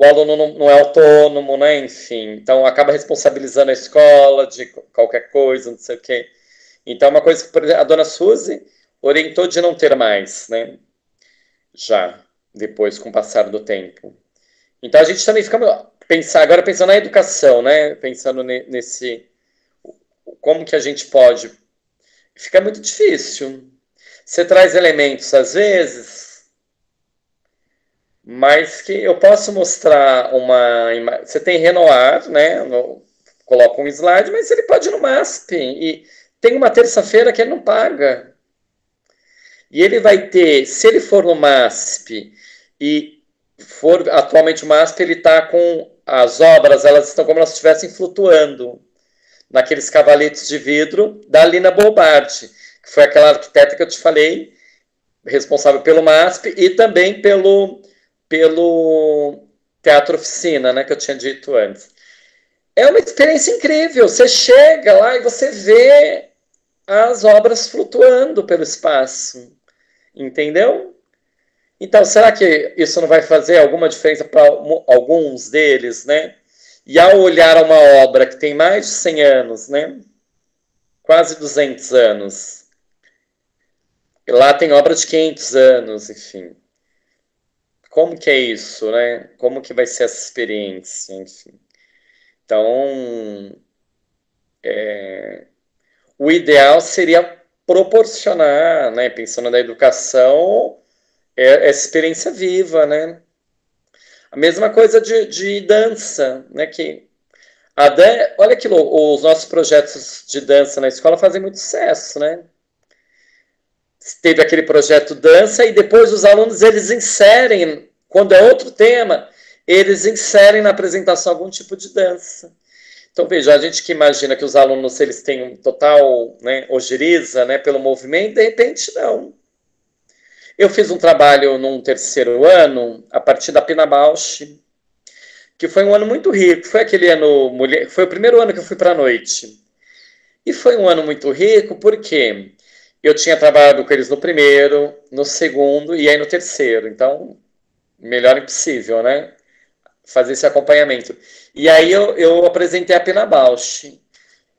o aluno não, não, é autônomo, né? Enfim, então acaba responsabilizando a escola de qualquer coisa, não sei o quê. Então, é uma coisa que a dona Suzy orientou de não ter mais, né? Já, depois, com o passar do tempo. Então, a gente também fica pensar, agora pensando na educação, né? Pensando nesse. Como que a gente pode. Fica muito difícil você traz elementos às vezes, mas que eu posso mostrar uma imagem. Você tem Renoir, né? Coloca um slide, mas ele pode ir no MASP. E tem uma terça-feira que ele não paga. E ele vai ter, se ele for no MASP e for atualmente o MASP, ele está com as obras, elas estão como se estivessem flutuando naqueles cavaletes de vidro da Lina Bobardi que foi aquela arquiteta que eu te falei, responsável pelo MASP e também pelo, pelo Teatro Oficina, né, que eu tinha dito antes. É uma experiência incrível. Você chega lá e você vê as obras flutuando pelo espaço. Entendeu? Então, será que isso não vai fazer alguma diferença para alguns deles, né? E ao olhar uma obra que tem mais de 100 anos, né? Quase 200 anos, Lá tem obra de 500 anos, enfim. Como que é isso, né? Como que vai ser essa experiência, enfim. Então, é, o ideal seria proporcionar, né, pensando na educação, é, essa experiência viva, né? A mesma coisa de, de dança, né? Que a dan olha que os nossos projetos de dança na escola fazem muito sucesso, né? Teve aquele projeto dança e depois os alunos eles inserem Quando é outro tema, eles inserem na apresentação algum tipo de dança. Então, veja, a gente que imagina que os alunos eles têm um total né, ojeriza né, pelo movimento, de repente não. Eu fiz um trabalho num terceiro ano, a partir da Pina Bausch, que foi um ano muito rico. Foi aquele ano, foi o primeiro ano que eu fui para a noite. E foi um ano muito rico porque eu tinha trabalhado com eles no primeiro, no segundo e aí no terceiro. Então, melhor impossível, né? Fazer esse acompanhamento. E aí eu, eu apresentei a Pina Bausch.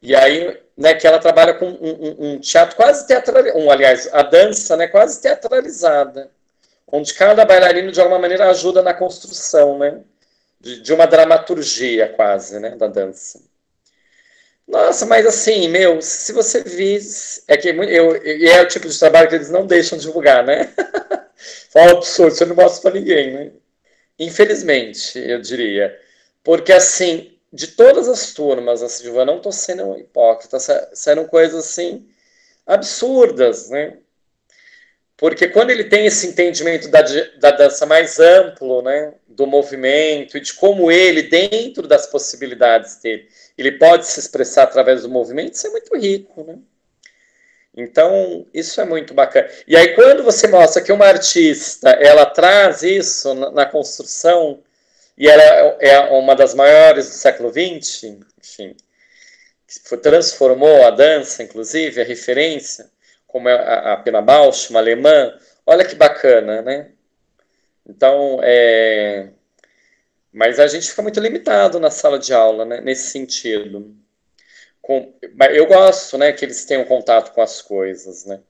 E aí, né, que ela trabalha com um, um, um teatro quase teatralizado, um, aliás, a dança, né, quase teatralizada, onde cada bailarino, de alguma maneira, ajuda na construção, né? de, de uma dramaturgia quase, né, da dança. Nossa, mas assim, meu, se você vis, é que eu, e é o tipo de trabalho que eles não deixam divulgar, né? Fala absurdo, você não mostra para ninguém, né? Infelizmente, eu diria. Porque assim, de todas as turmas, assim, eu não estou sendo hipócrita, saíram coisas assim absurdas, né? Porque quando ele tem esse entendimento da, da dança mais amplo, né, do movimento e de como ele, dentro das possibilidades dele, ele pode se expressar através do movimento, isso é muito rico, né? Então, isso é muito bacana. E aí, quando você mostra que uma artista, ela traz isso na, na construção, e ela é uma das maiores do século XX, enfim, transformou a dança, inclusive, a referência, como é a, a Pena Bausch, uma alemã, olha que bacana, né? Então, é... mas a gente fica muito limitado na sala de aula, né? Nesse sentido. Com... Eu gosto, né, que eles tenham contato com as coisas, né?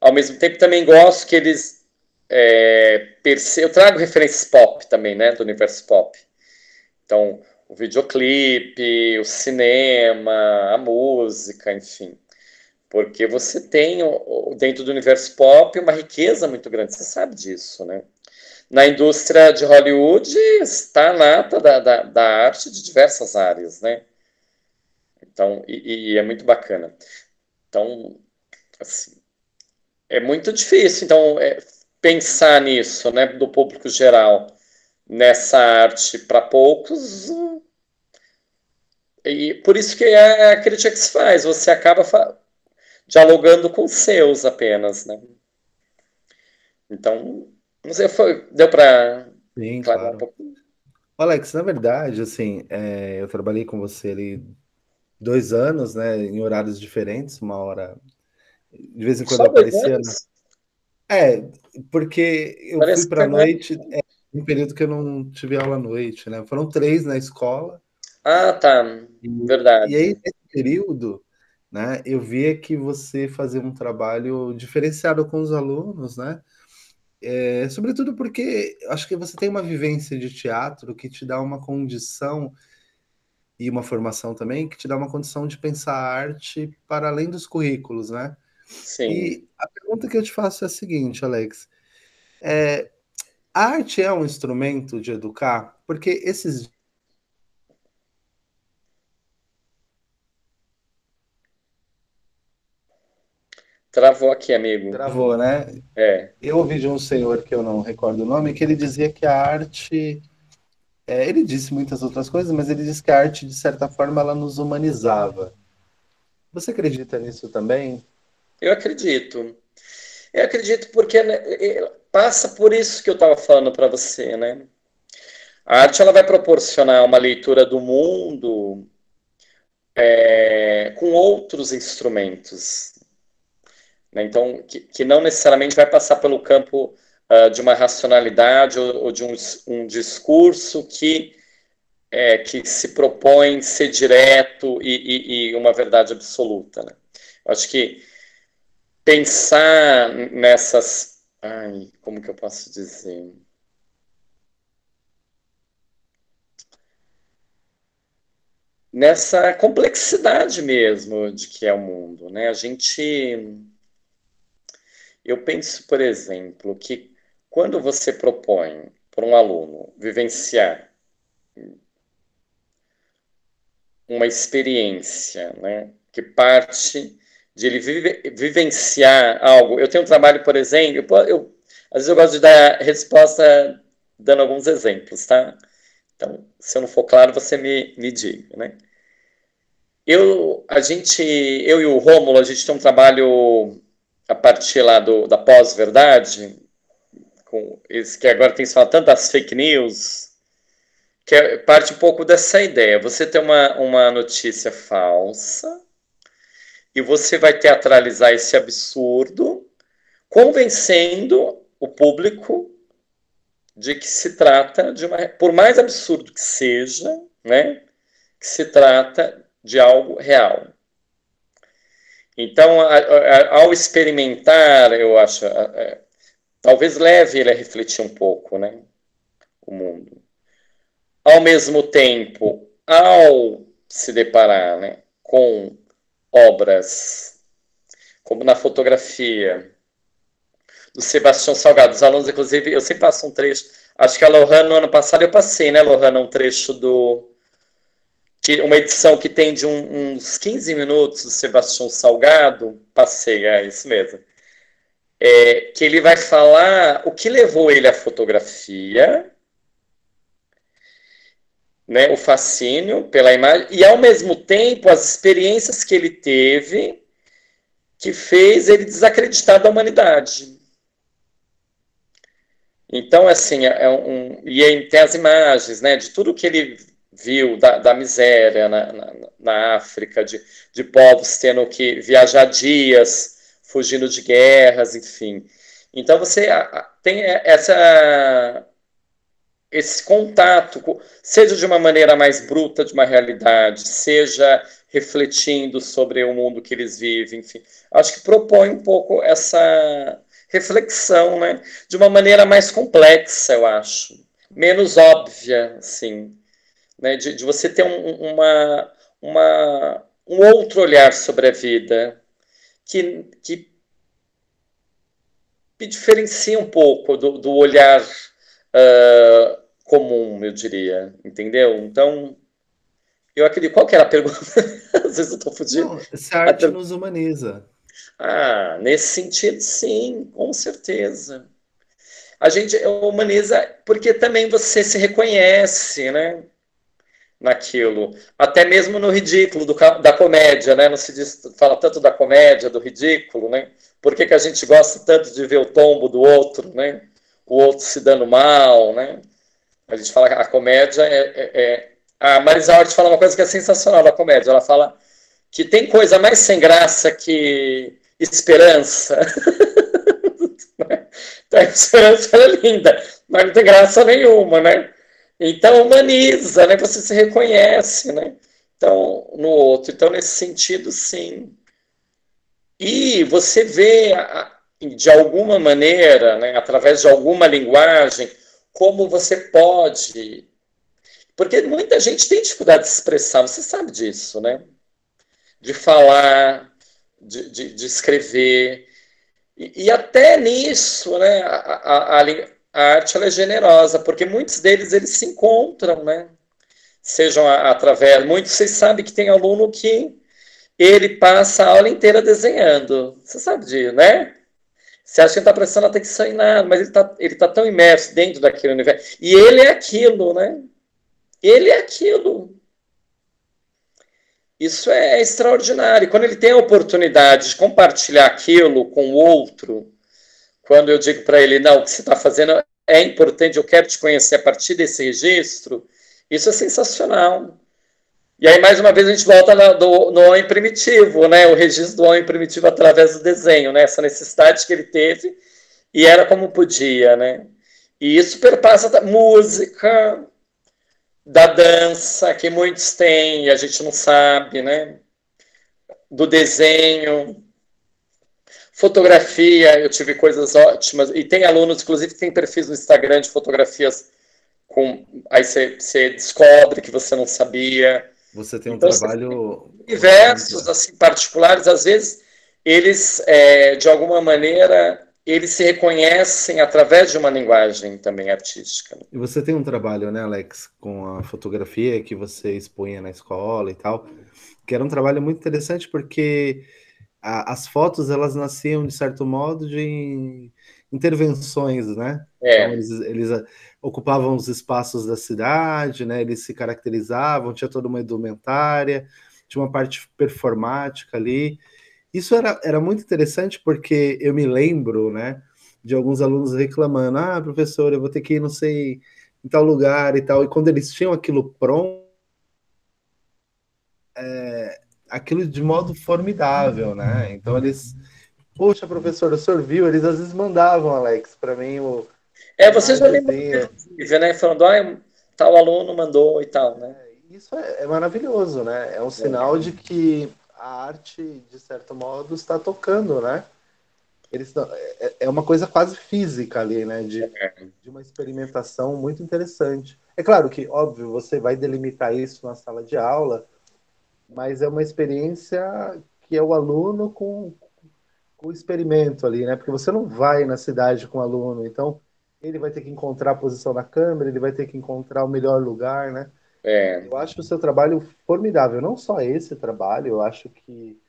Ao mesmo tempo, também gosto que eles é, perce... Eu trago referências pop também, né, do universo pop. Então, o videoclipe, o cinema, a música, enfim porque você tem dentro do universo pop uma riqueza muito grande, você sabe disso, né? Na indústria de Hollywood está nata da, da, da arte de diversas áreas, né? Então, e, e, é muito bacana. Então, assim, é muito difícil, então, é, pensar nisso, né, do público geral, nessa arte para poucos, e por isso que é a crítica que se faz, você acaba dialogando com seus apenas, né? Então, não sei, foi, deu para claro. um pouco. Alex, na verdade, assim, é, eu trabalhei com você ali dois anos, né, em horários diferentes, uma hora de vez em quando aparecia. É, porque eu Parece fui para a noite, é, um período que eu não tive aula à noite, né? Foram três na escola. Ah, tá. Verdade. E aí, nesse período, né? Eu via que você fazia um trabalho diferenciado com os alunos, né? É, sobretudo porque acho que você tem uma vivência de teatro que te dá uma condição e uma formação também que te dá uma condição de pensar a arte para além dos currículos, né? Sim. E a pergunta que eu te faço é a seguinte, Alex: é, a arte é um instrumento de educar? Porque esses Travou aqui, amigo. Travou, né? É. Eu ouvi de um senhor que eu não recordo o nome, que ele dizia que a arte. É, ele disse muitas outras coisas, mas ele disse que a arte, de certa forma, ela nos humanizava. Você acredita nisso também? Eu acredito. Eu acredito porque né, passa por isso que eu estava falando para você, né? A arte ela vai proporcionar uma leitura do mundo é, com outros instrumentos, né? Então, que, que, não necessariamente vai passar pelo campo uh, de uma racionalidade ou, ou de um, um, discurso que, é, que se propõe ser direto e, e, e uma verdade absoluta. Né? Eu acho que pensar nessas. Ai, como que eu posso dizer? Nessa complexidade mesmo de que é o mundo, né? A gente eu penso, por exemplo, que quando você propõe para um aluno vivenciar uma experiência, né, que parte de ele vive, vivenciar algo. Eu tenho um trabalho, por exemplo, eu, eu, às vezes eu gosto de dar resposta dando alguns exemplos, tá? Então, se eu não for claro, você me, me diga, né? Eu, a gente, eu e o Rômulo, a gente tem um trabalho a partir lá do, da pós-verdade, com esse que agora tem se falado fake news, que é, parte um pouco dessa ideia. Você tem uma, uma notícia falsa e você vai teatralizar esse absurdo, convencendo o público de que se trata de uma, por mais absurdo que seja, né, que se trata de algo real. Então, a, a, ao experimentar, eu acho, a, talvez leve ele a refletir um pouco, né, o mundo. Ao mesmo tempo, ao se deparar, né, com obras como na fotografia do Sebastião Salgado, os alunos, inclusive, eu sempre passo um trecho, acho que a Lohana, no ano passado eu passei, né, Lohana, um trecho do que, uma edição que tem de um, uns 15 minutos do Sebastião Salgado, passei, é isso mesmo, é, que ele vai falar o que levou ele à fotografia, né, o fascínio pela imagem, e ao mesmo tempo as experiências que ele teve que fez ele desacreditar da humanidade. Então, assim, é um, e aí tem as imagens, né, de tudo que ele viu da, da miséria na, na, na, África, de, de povos tendo que viajar dias, fugindo de guerras, enfim. Então você tem essa esse contato, seja de uma maneira mais bruta de uma realidade, seja refletindo sobre o mundo que eles vivem, enfim. Acho que propõe um pouco essa reflexão, né? De uma maneira mais complexa, eu acho. Menos óbvia, assim né, de, de você ter um, uma, uma, um outro olhar sobre a vida que, que me diferencia um pouco do, do olhar uh, comum, eu diria, entendeu? Então, eu acredito. Qual que era a pergunta? Às vezes eu estou fugindo. se a arte nos humaniza. Ah, nesse sentido, sim, com certeza. A gente humaniza porque também você se reconhece, né? Naquilo, até mesmo no ridículo do, da comédia, né? Não se diz, fala tanto da comédia, do ridículo, né? Por que, que a gente gosta tanto de ver o tombo do outro, né? O outro se dando mal, né? A gente fala que a comédia é, é, é... A Marisa Hort fala uma coisa que é sensacional da comédia. Ela fala que tem coisa mais sem graça que esperança. então, a esperança é linda, mas não tem graça nenhuma, né? Então humaniza, né? Você se reconhece, né? Então, no outro. Então, nesse sentido, sim. E você vê, de alguma maneira, né, através de alguma linguagem, como você pode. Porque muita gente tem dificuldade de se expressar, você sabe disso, né? De falar, de, de, de escrever. E, e, até nisso, né, a, a, a, a arte é generosa, porque muitos deles eles se encontram, né? Sejam através. Muitos vocês sabem que tem aluno que ele passa a aula inteira desenhando. Você sabe disso, né? Você acha que ele está prestando atenção em nada, mas ele está ele tá tão imerso dentro daquele universo. E ele é aquilo, né? Ele é aquilo. Isso é extraordinário. Quando ele tem a oportunidade de compartilhar aquilo com o outro, quando eu digo para ele, não, o que você está fazendo é importante, eu quero te conhecer a partir desse registro, isso é sensacional. E aí, mais uma vez, a gente volta no, do, no homem primitivo, né? O registro do homem primitivo através do desenho, né? Essa necessidade que ele teve e era como podia, né? E isso perpassa da música, da dança, que muitos têm e a gente não sabe, né? Do desenho, Fotografia, eu tive coisas ótimas. E tem alunos, inclusive, que tem perfis no Instagram de fotografias com. Aí você, descobre que você não sabia. Você tem um então, trabalho. Diversos, assim, particulares, às vezes, eles, é, de alguma maneira, eles se reconhecem através de uma linguagem também artística. E você tem um trabalho, né, Alex, com a fotografia que você expunha na escola e tal, que era um trabalho muito interessante porque a, as fotos elas nasciam de certo modo de intervenções, né? É. Então, eles, eles ah, ocupavam os espaços da cidade, né? Eles se caracterizavam, tinha toda uma indumentária, tinha uma parte performática ali. Isso era, era muito interessante porque eu me lembro, né, de alguns alunos reclamando: ah, professor, eu vou ter que ir, não sei, em tal lugar e tal. E quando eles tinham aquilo pronto, é, aquilo de modo formidável, né? Então eles Poxa, professor, o senhor viu? Eles às vezes mandavam, Alex, para mim o. É, vocês já lembram, né? Falando, ah, tal aluno mandou e tal, né? É, isso é, é maravilhoso, né? É um sinal de que a arte, de certo modo, está tocando, né? Eles, é, é uma coisa quase física ali, né? De, é. de uma experimentação muito interessante. É claro que, óbvio, você vai delimitar isso na sala de aula, mas é uma experiência que é o aluno com, o experimento ali, né? Porque você não vai na cidade com o aluno, então ele vai ter que encontrar a posição na câmera, ele vai ter que encontrar o melhor lugar, né? É. Eu acho o seu trabalho formidável, não só esse trabalho, eu acho que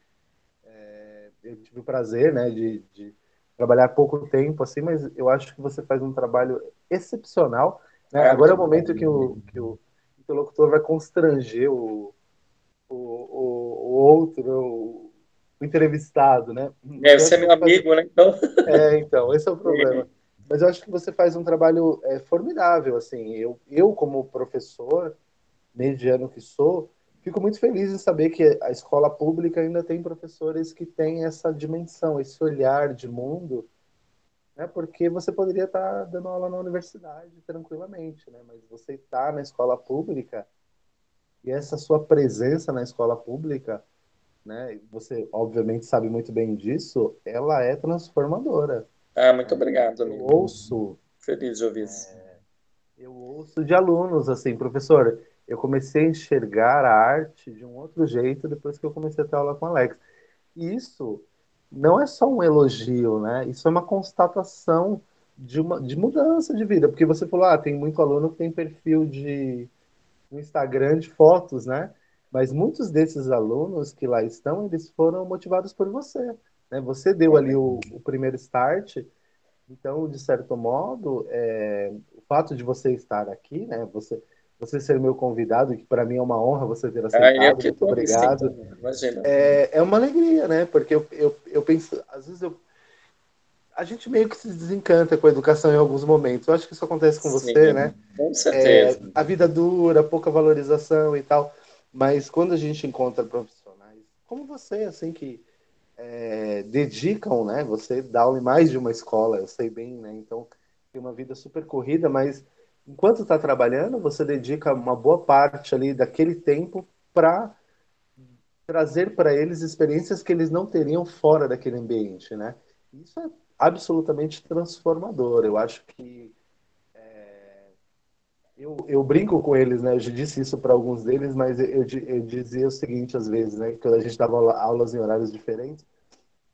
é, eu tive o prazer, né, de, de, trabalhar pouco tempo assim, mas eu acho que você faz um trabalho excepcional. Né? É, Agora é o momento que o, que o interlocutor vai constranger o, o, o, o outro, o, entrevistado, né? É, você é meu amigo, né? Então... É, então, esse é o problema. Mas eu acho que você faz um trabalho é, formidável, assim. Eu, eu, como professor, mediano que sou, fico muito feliz em saber que a escola pública ainda tem professores que têm essa dimensão, esse olhar de mundo, né? Porque você poderia estar dando aula na universidade tranquilamente, né? Mas você está na escola pública e essa sua presença na escola pública né? Você obviamente sabe muito bem disso. Ela é transformadora. Ah, muito obrigado. Amigo. Eu ouço. Feliz de ouvir isso. É, eu ouço de alunos assim, professor. Eu comecei a enxergar a arte de um outro jeito depois que eu comecei a ter aula com o Alex. E isso não é só um elogio, né? Isso é uma constatação de uma de mudança de vida, porque você falou, ah, tem muito aluno que tem perfil de no Instagram de fotos, né? Mas muitos desses alunos que lá estão, eles foram motivados por você. Né? Você deu ali o, o primeiro start, então, de certo modo, é, o fato de você estar aqui, né? Você, você ser meu convidado, que para mim é uma honra você ter aceitado, ah, muito obrigado. É, é uma alegria, né? Porque eu, eu, eu penso, às vezes eu a gente meio que se desencanta com a educação em alguns momentos. Eu acho que isso acontece com Sim, você, né? Com certeza. É, a vida dura, pouca valorização e tal. Mas quando a gente encontra profissionais como você, assim, que é, dedicam, né? Você dá aula em mais de uma escola, eu sei bem, né? Então, tem uma vida super corrida, mas enquanto está trabalhando, você dedica uma boa parte ali daquele tempo para trazer para eles experiências que eles não teriam fora daquele ambiente, né? Isso é absolutamente transformador. Eu acho que eu, eu brinco com eles, né? Eu já disse isso para alguns deles, mas eu, eu, eu, dizia o seguinte às vezes, né? Quando a gente dava aulas em horários diferentes,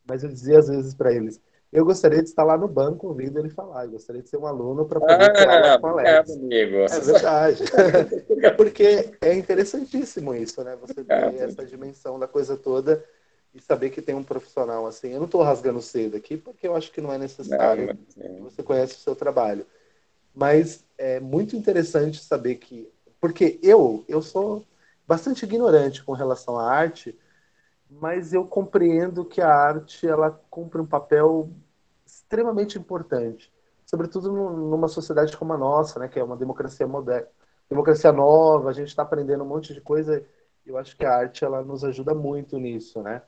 mas eu dizia às vezes para eles: eu gostaria de estar lá no banco ouvindo ele falar, eu gostaria de ser um aluno para poder ah, ter aula com o Alex. Amigo. É verdade. Porque é interessantíssimo isso, né? Você ter essa dimensão da coisa toda e saber que tem um profissional assim. Eu não estou rasgando cedo aqui, porque eu acho que não é necessário. Não, você conhece o seu trabalho. Mas é muito interessante saber que. Porque eu, eu sou bastante ignorante com relação à arte, mas eu compreendo que a arte ela cumpre um papel extremamente importante, sobretudo numa sociedade como a nossa, né, que é uma democracia moderna, democracia nova, a gente está aprendendo um monte de coisa. Eu acho que a arte ela nos ajuda muito nisso, né?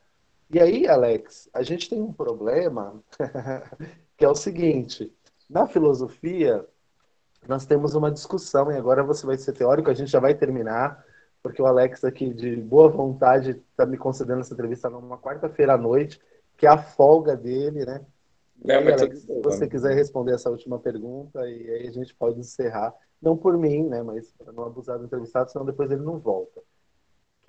E aí, Alex, a gente tem um problema que é o seguinte: na filosofia nós temos uma discussão, e agora você vai ser teórico, a gente já vai terminar, porque o Alex aqui, de boa vontade, está me concedendo essa entrevista numa quarta-feira à noite, que é a folga dele, né? E aí, Alex, se você quiser responder essa última pergunta, e aí a gente pode encerrar, não por mim, né, mas para não abusar do entrevistado, senão depois ele não volta.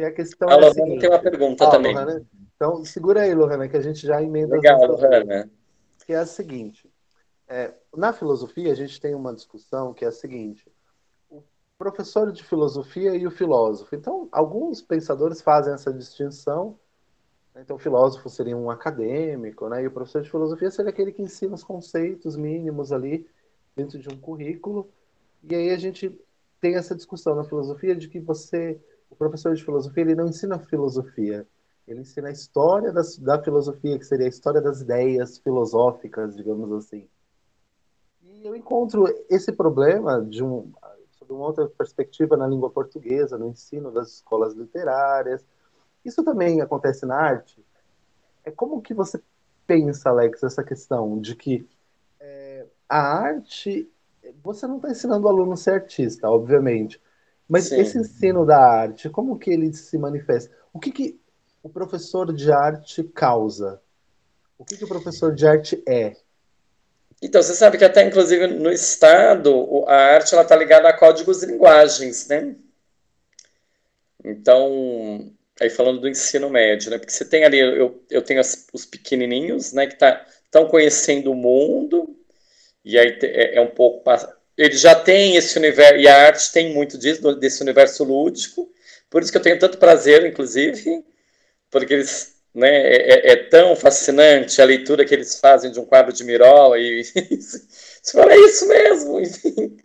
É a questão a é a seguinte... tem uma pergunta ah, também. Lohana, então, segura aí, Lohana, que a gente já emenda Legal, Lohana. Que é a seguinte, é, na filosofia, a gente tem uma discussão que é a seguinte: o professor de filosofia e o filósofo. Então, alguns pensadores fazem essa distinção Então, o filósofo seria um acadêmico, né? E o professor de filosofia seria aquele que ensina os conceitos mínimos ali dentro de um currículo. E aí a gente tem essa discussão na filosofia de que você, o professor de filosofia, ele não ensina filosofia, ele ensina a história da, da filosofia, que seria a história das ideias filosóficas, digamos assim. E eu encontro esse problema de um, sob uma outra perspectiva na língua portuguesa, no ensino das escolas literárias. Isso também acontece na arte. É como que você pensa, Alex, essa questão de que é, a arte, você não está ensinando o aluno a ser artista, obviamente, mas Sim. esse ensino da arte, como que ele se manifesta? O que, que o professor de arte causa? O que, que o professor de arte é? Então, você sabe que até, inclusive, no Estado, a arte está ligada a códigos de linguagens, né? Então, aí falando do ensino médio, né? Porque você tem ali, eu, eu tenho as, os pequenininhos, né? Que estão tá, conhecendo o mundo, e aí é, é um pouco... Ele já tem esse universo, e a arte tem muito disso, desse universo lúdico, por isso que eu tenho tanto prazer, inclusive, porque eles né, é, é, é, tão fascinante a leitura que eles fazem de um quadro de Mirola e você fala, é isso mesmo, enfim.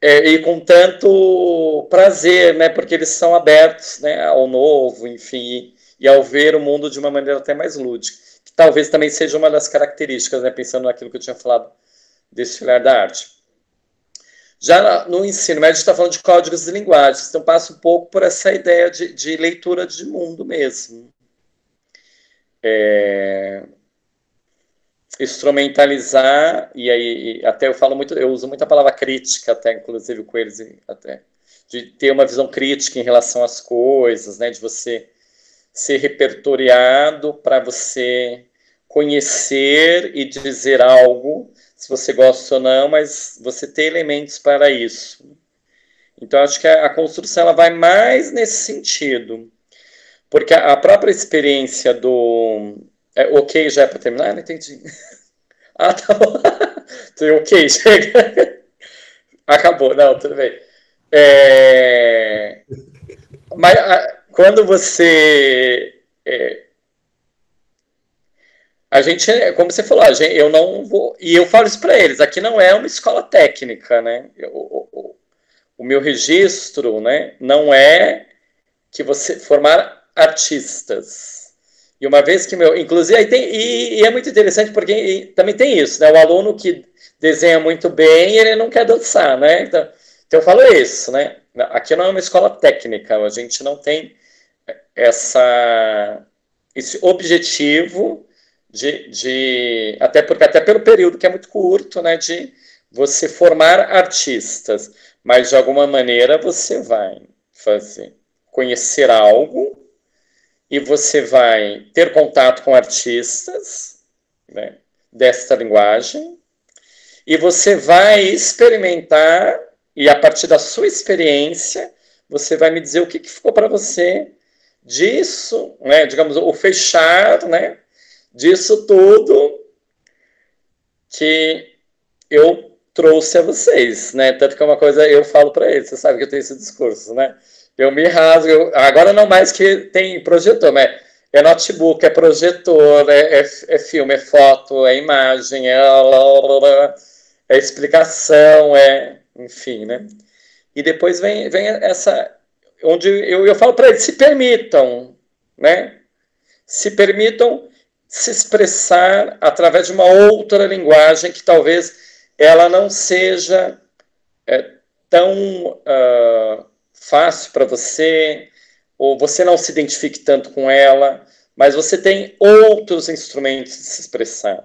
É, e com tanto prazer, né, porque eles são abertos né, ao novo, enfim, e, e ao ver o mundo de uma maneira até mais lúdica, que talvez também seja uma das características, né, pensando naquilo que eu tinha falado desse olhar da arte. Já no ensino médio, a gente está falando de códigos de linguagem, então passa um pouco por essa ideia de, de leitura de mundo mesmo. É, instrumentalizar, e aí até eu falo muito, eu uso muita palavra crítica, até inclusive com eles, até, de ter uma visão crítica em relação às coisas, né, de você ser repertoriado para você conhecer e dizer algo se você gosta ou não, mas você ter elementos para isso. Então, acho que a, a construção ela vai mais nesse sentido. Porque a, a própria experiência do. É, ok, já é para terminar? Não entendi. ah, tá bom. ok, chega. Acabou, não, tudo bem. É... Mas a, quando você. É, a gente, como você falou, gente, eu não vou. E eu falo isso para eles: aqui não é uma escola técnica, né? O, o, o, meu registro, né? Não é que você formar artistas. E uma vez que meu. Inclusive, aí tem, e, e é muito interessante porque também tem isso, né? O aluno que desenha muito bem, ele não quer dançar, né? Então, então eu falo isso, né? Aqui não é uma escola técnica, a gente não tem essa, esse objetivo de, de até porque até pelo período que é muito curto, né, de você formar artistas, mas de alguma maneira você vai fazer conhecer algo e você vai ter contato com artistas né, desta linguagem e você vai experimentar e a partir da sua experiência você vai me dizer o que, que ficou para você disso, né, digamos, o fechar, né, disso tudo que eu trouxe a vocês, né? Tanto que é uma coisa eu falo para eles, você sabe que eu tenho esse discurso, né? Eu me rasgo, eu, agora não mais que tem projetor, mas é notebook, é projetor, é, é, é filme, é foto, é imagem, é, é explicação, é enfim, né? E depois vem, vem essa, onde eu, eu falo para eles, se permitam, né? Se permitam se expressar através de uma outra linguagem que talvez ela não seja é, tão uh, fácil para você, ou você não se identifique tanto com ela, mas você tem outros instrumentos de se expressar.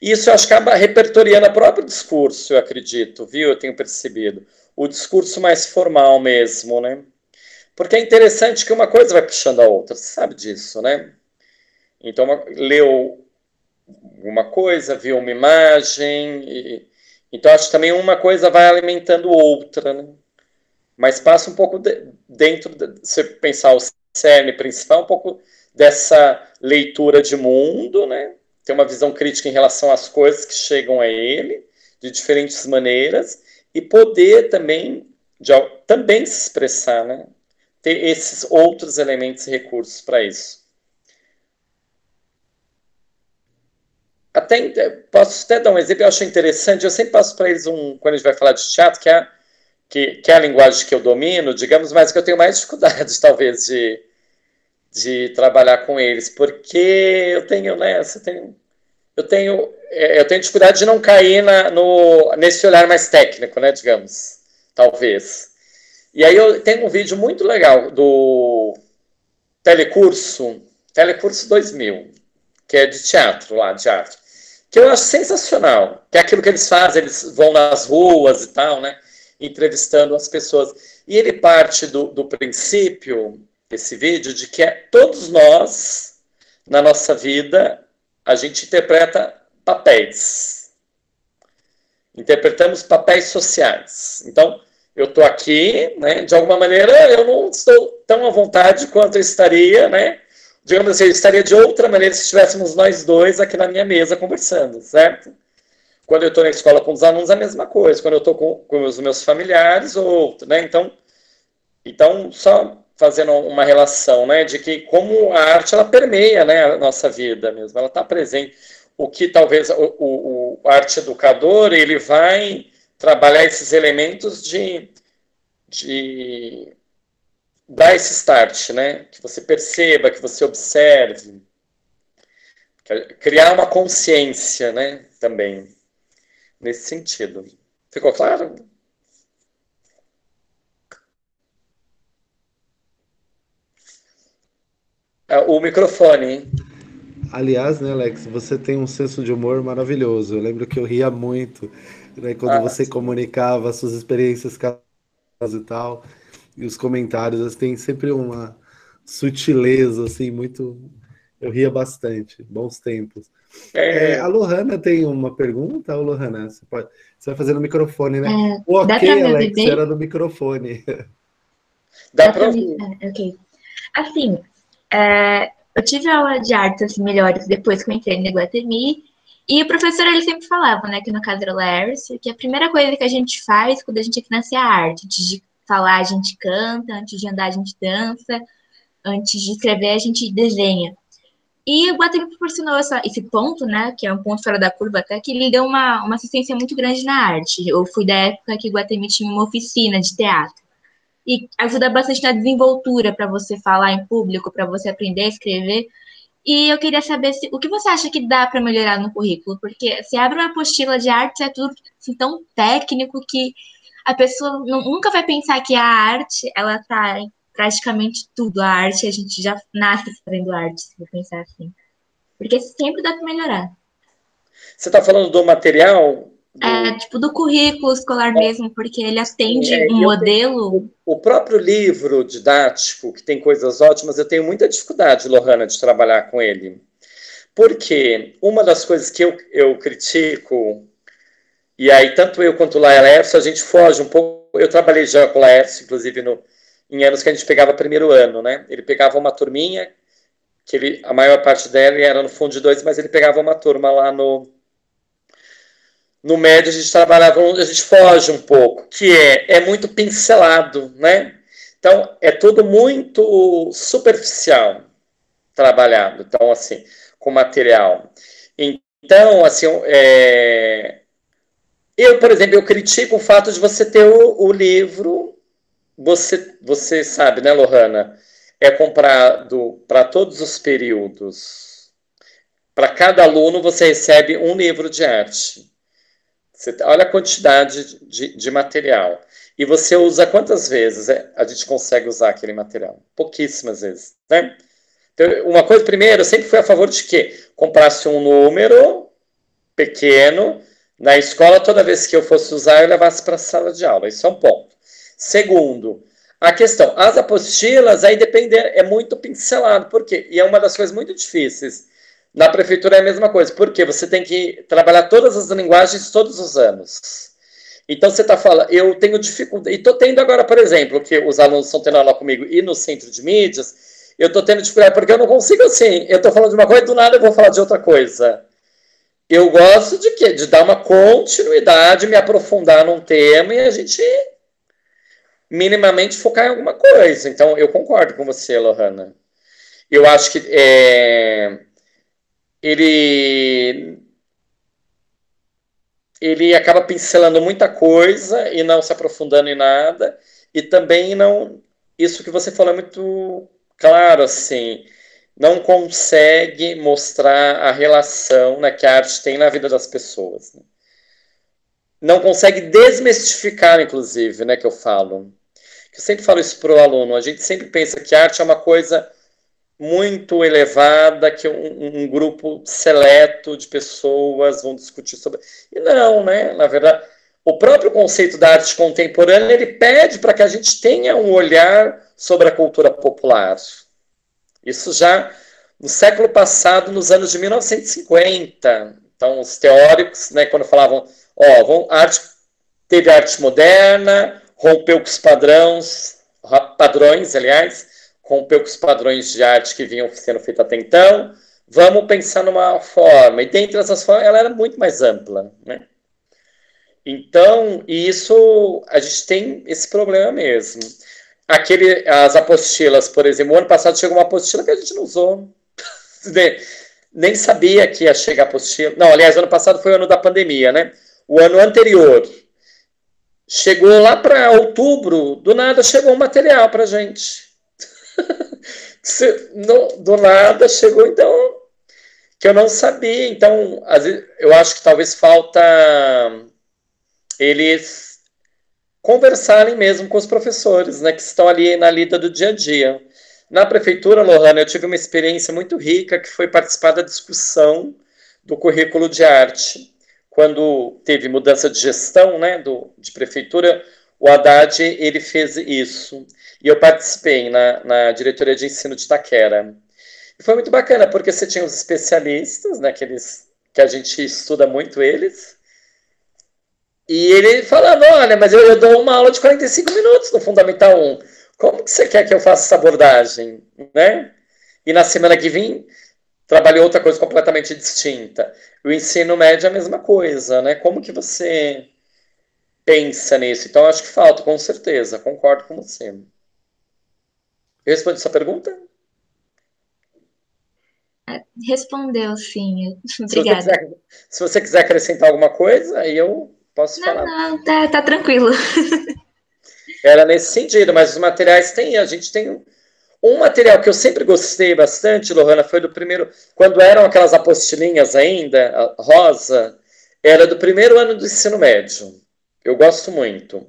Isso eu acho que acaba repertoriando o próprio discurso, eu acredito, viu? Eu tenho percebido. O discurso mais formal mesmo, né? Porque é interessante que uma coisa vai puxando a outra, você sabe disso, né? Então, leu uma coisa, viu uma imagem. E, então, acho que também uma coisa vai alimentando outra, né? Mas passa um pouco de, dentro, de, se pensar o cerne principal, um pouco dessa leitura de mundo, né? Ter uma visão crítica em relação às coisas que chegam a ele, de diferentes maneiras, e poder também, de, também se expressar, né? ter esses outros elementos e recursos para isso. Até, posso até dar um exemplo, eu acho interessante, eu sempre passo para eles um, quando a gente vai falar de teatro, que é, que, que é a linguagem que eu domino, digamos, mas que eu tenho mais dificuldade, talvez, de, de trabalhar com eles, porque eu tenho, né, eu tenho, eu tenho, é, eu tenho dificuldade de não cair na, no, nesse olhar mais técnico, né, digamos, talvez. E aí eu tenho um vídeo muito legal do Telecurso, Telecurso 2000, que é de teatro lá, de arte que eu acho sensacional, que é aquilo que eles fazem, eles vão nas ruas e tal, né, entrevistando as pessoas. E ele parte do, do princípio, esse vídeo, de que é, todos nós, na nossa vida, a gente interpreta papéis. Interpretamos papéis sociais. Então, eu estou aqui, né, de alguma maneira, eu não estou tão à vontade quanto eu estaria, né, digamos assim, eu estaria de outra maneira se estivéssemos nós dois aqui na minha mesa conversando, certo? Quando eu estou na escola com os alunos, a mesma coisa. Quando eu estou com, com os meus familiares, ou né? Então, então, só fazendo uma relação, né, de que como a arte ela permeia, né, a nossa vida mesmo, ela está presente. O que talvez o, o, o arte educador ele vai trabalhar esses elementos de, de dar esse start, né? Que você perceba, que você observe. Criar uma consciência, né? Também. Nesse sentido. Ficou claro? É, o microfone? Aliás, né, Alex, você tem um senso de humor maravilhoso. Eu lembro que eu ria muito né, quando ah, você comunicava suas experiências e tal e os comentários tem sempre uma sutileza assim muito eu ria bastante bons tempos. É... É, a Lohana tem uma pergunta? Ou Lohana você, pode, você vai fazer no microfone né? É, o ok Alex era no microfone. Dá, dá para mim é, ok. Assim é, eu tive aula de artes melhores depois que eu entrei no Iguatemi e o professor ele sempre falava, né, que no caso era o Larry, que a primeira coisa que a gente faz quando a gente nasce é a arte, de falar a gente canta, antes de andar a gente dança, antes de escrever a gente desenha. E o Guatemi proporcionou essa, esse ponto, né, que é um ponto fora da curva até, que ele deu uma, uma assistência muito grande na arte. Eu fui da época que o Guatemi tinha uma oficina de teatro. E ajuda bastante na desenvoltura para você falar em público, para você aprender a escrever. E eu queria saber se, o que você acha que dá para melhorar no currículo, porque se abre uma apostila de arte, é tudo assim, tão técnico que a pessoa nunca vai pensar que a arte, ela tá em praticamente tudo. A arte, a gente já nasce fazendo arte, se pensar assim. Porque sempre dá para melhorar. Você está falando do material? Do... É, tipo, do currículo escolar é. mesmo, porque ele atende é, um modelo. O próprio livro didático, que tem coisas ótimas, eu tenho muita dificuldade, Lohana, de trabalhar com ele. Porque uma das coisas que eu, eu critico e aí, tanto eu quanto o Laércio, a gente foge um pouco. Eu trabalhei já com o Laércio, inclusive, no, em anos que a gente pegava primeiro ano, né? Ele pegava uma turminha, que ele, a maior parte dela era no fundo de dois, mas ele pegava uma turma lá no, no médio, a gente trabalhava, a gente foge um pouco, que é, é muito pincelado, né? Então, é tudo muito superficial trabalhado, então, assim, com material. Então, assim, é, eu, por exemplo, eu critico o fato de você ter o, o livro, você, você sabe, né, Lohana? É comprado para todos os períodos. Para cada aluno, você recebe um livro de arte. Você, olha a quantidade de, de material. E você usa quantas vezes é, a gente consegue usar aquele material? Pouquíssimas vezes, né? Então, uma coisa, primeiro, eu sempre fui a favor de que comprasse um número pequeno na escola, toda vez que eu fosse usar, eu levasse para a sala de aula. Isso é um ponto. Segundo, a questão, as apostilas, aí depende, é muito pincelado. Por quê? E é uma das coisas muito difíceis. Na prefeitura é a mesma coisa, porque você tem que trabalhar todas as linguagens todos os anos. Então você está falando, eu tenho dificuldade, e estou tendo agora, por exemplo, que os alunos estão tendo aula comigo e no centro de mídias, eu estou tendo dificuldade, porque eu não consigo assim, eu estou falando de uma coisa do nada eu vou falar de outra coisa. Eu gosto de quê? De dar uma continuidade, me aprofundar num tema e a gente. minimamente focar em alguma coisa. Então, eu concordo com você, Lohana. Eu acho que é, ele ele acaba pincelando muita coisa e não se aprofundando em nada e também não isso que você falou é muito claro assim não consegue mostrar a relação né, que a arte tem na vida das pessoas né? não consegue desmistificar inclusive né que eu falo eu sempre falo isso para o aluno a gente sempre pensa que a arte é uma coisa muito elevada que um, um, grupo seleto de pessoas vão discutir sobre. E não, né? Na verdade, o próprio conceito da arte contemporânea ele pede para que a gente tenha um olhar sobre a cultura popular. Isso já no século passado, nos anos de 1950. Então, os teóricos, né, quando falavam, ó, vão, arte, teve arte moderna, rompeu com os padrões, padrões, aliás, rompeu com os padrões de arte que vinham sendo feitos até então, vamos pensar numa forma. E dentre essas formas, ela era muito mais ampla, né? Então, isso, a gente tem esse problema mesmo. Aquele, as apostilas, por exemplo, o ano passado chegou uma apostila que a gente não usou. Nem sabia que ia chegar apostila. Não, aliás, ano passado foi o ano da pandemia, né? O ano anterior, chegou lá para outubro, do nada chegou um material para gente. do nada chegou, então, que eu não sabia. Então, eu acho que talvez falta eles conversarem mesmo com os professores, né, que estão ali na lida do dia a dia. Na prefeitura, Lohana, eu tive uma experiência muito rica que foi participar da discussão do currículo de arte. Quando teve mudança de gestão, né, do, de prefeitura, o Haddad ele fez isso. E eu participei na, na diretoria de ensino de Taquera. E foi muito bacana, porque você tinha os especialistas, né, aqueles que a gente estuda muito eles, e ele falando, olha, mas eu, eu, dou uma aula de 45 minutos no Fundamental 1. Como que você quer que eu faça essa abordagem? Né? E na semana que vem, trabalhou outra coisa completamente distinta. O ensino médio é a mesma coisa, né? Como que você pensa nisso? Então, acho que falta, com certeza. Concordo com você. Eu respondi sua pergunta? É, respondeu, sim. Obrigada. Se você, quiser, se você quiser acrescentar alguma coisa, aí eu posso não, falar. Não, tá, tá tranquilo. Era nesse sentido, mas os materiais tem, a gente tem um material que eu sempre gostei bastante, Lohana, foi do primeiro, quando eram aquelas apostilinhas ainda, rosa, era do primeiro ano do ensino médio. Eu gosto muito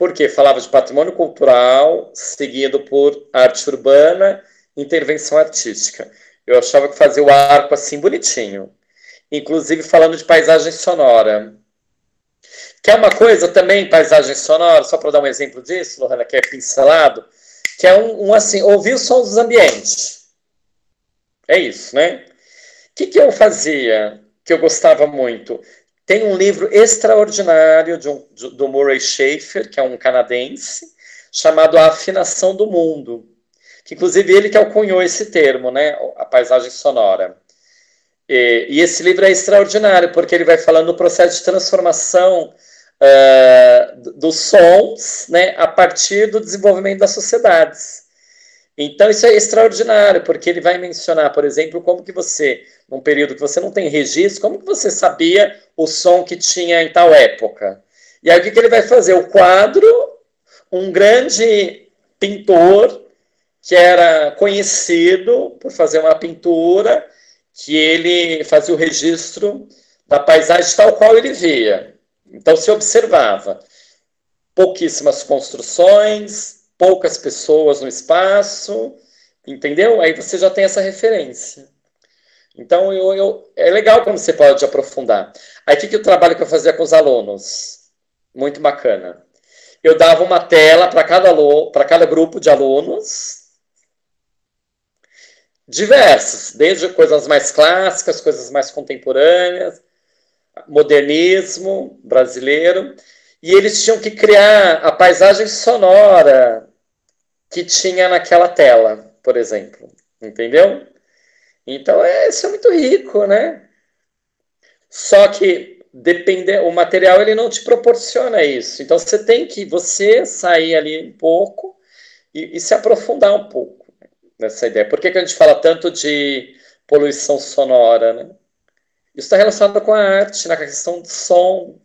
porque falava de patrimônio cultural, seguido por arte urbana, intervenção artística. Eu achava que fazia o arco assim bonitinho. Inclusive falando de paisagem sonora. Que é uma coisa também, paisagem sonora, só para dar um exemplo disso, Lohana, que é pincelado, que é um, um assim, ouvir os sons dos ambientes. É isso, né? O que, que eu fazia, que eu gostava muito? Tem um livro extraordinário de um, de, do Murray Schafer, que é um canadense, chamado A Afinação do Mundo, que inclusive ele que alcunhou esse termo, né, a paisagem sonora. E, e esse livro é extraordinário, porque ele vai falando do processo de transformação uh, dos sons né, a partir do desenvolvimento das sociedades. Então isso é extraordinário, porque ele vai mencionar, por exemplo, como que você, num período que você não tem registro, como que você sabia o som que tinha em tal época. E aí o que, que ele vai fazer? O quadro, um grande pintor que era conhecido por fazer uma pintura que ele fazia o registro da paisagem tal qual ele via. Então se observava pouquíssimas construções, poucas pessoas no espaço, entendeu? Aí você já tem essa referência. Então, eu, eu, é legal quando você pode aprofundar. Aí, o que, que o trabalho que eu fazia com os alunos? Muito bacana. Eu dava uma tela para cada, para cada grupo de alunos, diversas, desde coisas mais clássicas, coisas mais contemporâneas, modernismo brasileiro, e eles tinham que criar a paisagem sonora que tinha naquela tela, por exemplo. Entendeu? Então, é, isso é muito rico, né? Só que depende, o material ele não te proporciona isso. Então você tem que você sair ali um pouco e, e se aprofundar um pouco nessa ideia. Por que, que a gente fala tanto de poluição sonora, né? Isso está relacionado com a arte, na questão do som.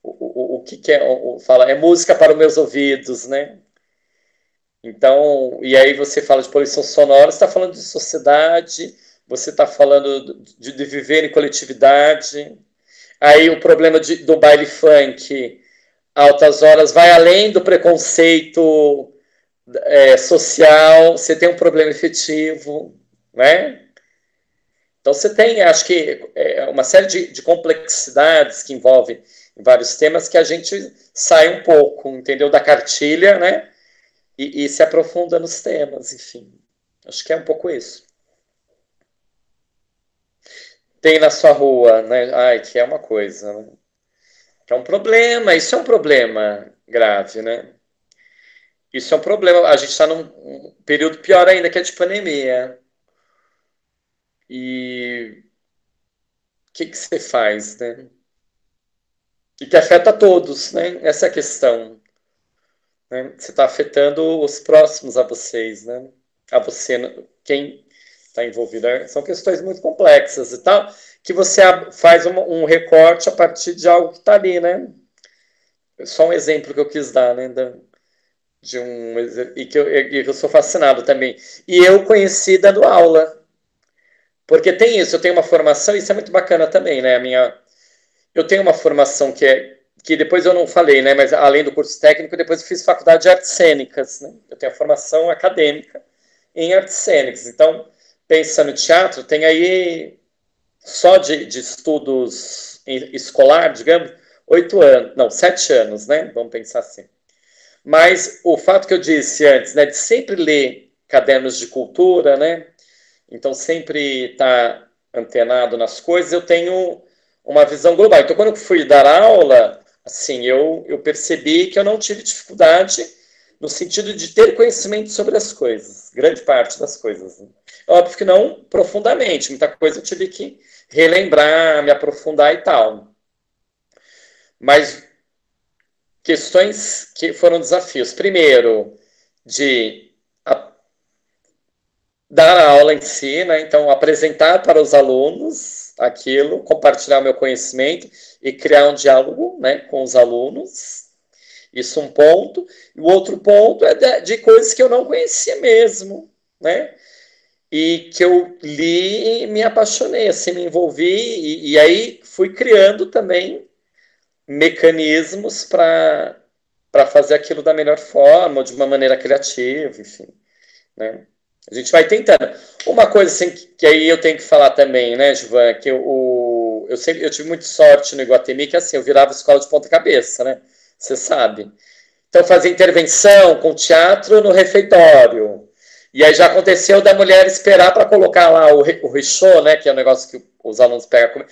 O, o, o que, que é? O, fala, é música para os meus ouvidos, né? Então, e aí você fala de poluição sonora, você está falando de sociedade, você está falando de, de, viver em coletividade. Aí o problema de, do baile funk, altas horas, vai além do preconceito é, social, você tem um problema efetivo, né? Então você tem, acho que, é, uma série de, de complexidades que envolvem vários temas que a gente sai um pouco, entendeu, da cartilha, né? E, e se aprofunda nos temas, enfim. Acho que é um pouco isso. Tem na sua rua, né? Ai, que é uma coisa, né? Que é um problema, isso é um problema grave, né? Isso é um problema. A gente está num período pior ainda, que é de pandemia. E o que, que você faz, né? E que afeta todos, né? Essa é a questão. Né? Você está afetando os próximos a vocês, né? A você, quem está envolvido. Né? São questões muito complexas e tal, que você faz um, um recorte a partir de algo que está ali, né? Só um exemplo que eu quis dar, né? Da, de um e que eu, e que eu sou fascinado também. E eu conheci dando aula. Porque tem isso, eu tenho uma formação, isso é muito bacana também, né? A minha eu tenho uma formação que é que depois eu não falei, né, mas além do curso técnico, depois eu fiz faculdade de artes cênicas, né? Eu tenho a formação acadêmica em artes cênicas. Então, pensando em teatro, tem aí só de, de estudos escolar, digamos, oito anos, não, sete anos, né? Vamos pensar assim. Mas o fato que eu disse antes, né, de sempre ler cadernos de cultura, né, então sempre estar tá antenado nas coisas, eu tenho uma visão global. Então, quando eu fui dar aula, assim, eu, eu percebi que eu não tive dificuldade no sentido de ter conhecimento sobre as coisas, grande parte das coisas. Né? Óbvio que não profundamente, muita coisa eu tive que relembrar, me aprofundar e tal. Mas questões que foram desafios. Primeiro, de dar a aula em si, né? então apresentar para os alunos aquilo, compartilhar meu conhecimento e criar um diálogo né, com os alunos. Isso um ponto. E o outro ponto é de, de coisas que eu não conhecia mesmo, né? E que eu li e me apaixonei, assim, me envolvi, e, e aí fui criando também mecanismos para fazer aquilo da melhor forma, ou de uma maneira criativa, enfim. Né? A gente vai tentando. Uma coisa assim, que, que aí eu tenho que falar também, né, Givan, que eu, o, eu, sempre, eu tive muita sorte no Iguatemi, que assim, eu virava escola de ponta cabeça, né? Você sabe. Então, fazia intervenção com teatro no refeitório. E aí já aconteceu da mulher esperar para colocar lá o, o richô, né? Que é o negócio que os alunos pegam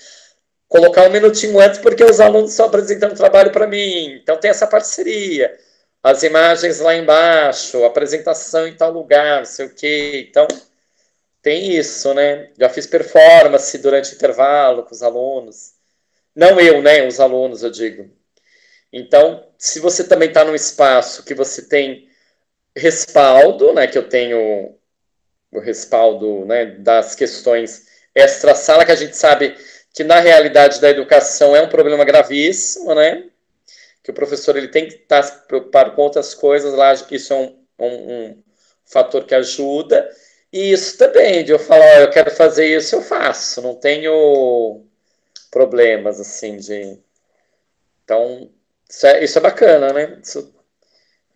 colocar um minutinho antes, porque os alunos estão apresentando trabalho para mim. Então tem essa parceria. As imagens lá embaixo, apresentação em tal lugar, não sei o quê. Então, tem isso, né? Já fiz performance durante intervalo com os alunos. Não eu, né? Os alunos, eu digo. Então, se você também está num espaço que você tem respaldo, né? Que eu tenho o respaldo né, das questões extra-sala, que a gente sabe que na realidade da educação é um problema gravíssimo, né? Que o professor ele tem que estar preocupado com outras coisas lá, isso é um, um, um fator que ajuda. E isso também, de eu falar, eu quero fazer isso, eu faço, não tenho problemas assim de. Então, isso é, isso é bacana, né? Isso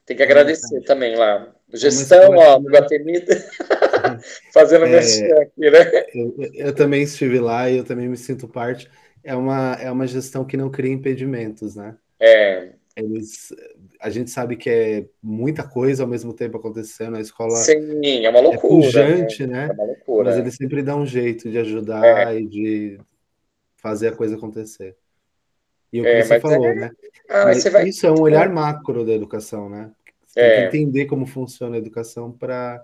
tem que agradecer é também lá. Gestão, ó, Guatemida, fazendo é, mexer aqui, né? Eu, eu, também estive lá e eu também me sinto parte. É uma, é uma gestão que não cria impedimentos, né? É. Eles, a gente sabe que é muita coisa ao mesmo tempo acontecendo. A escola Sim, é uma loucura. É pujante, né? né? É loucura. Mas ele sempre dá um jeito de ajudar é. e de fazer a coisa acontecer. E o que é, você falou, é... né? Ah, você vai... Isso é um olhar macro da educação, né? Você é. tem que entender como funciona a educação para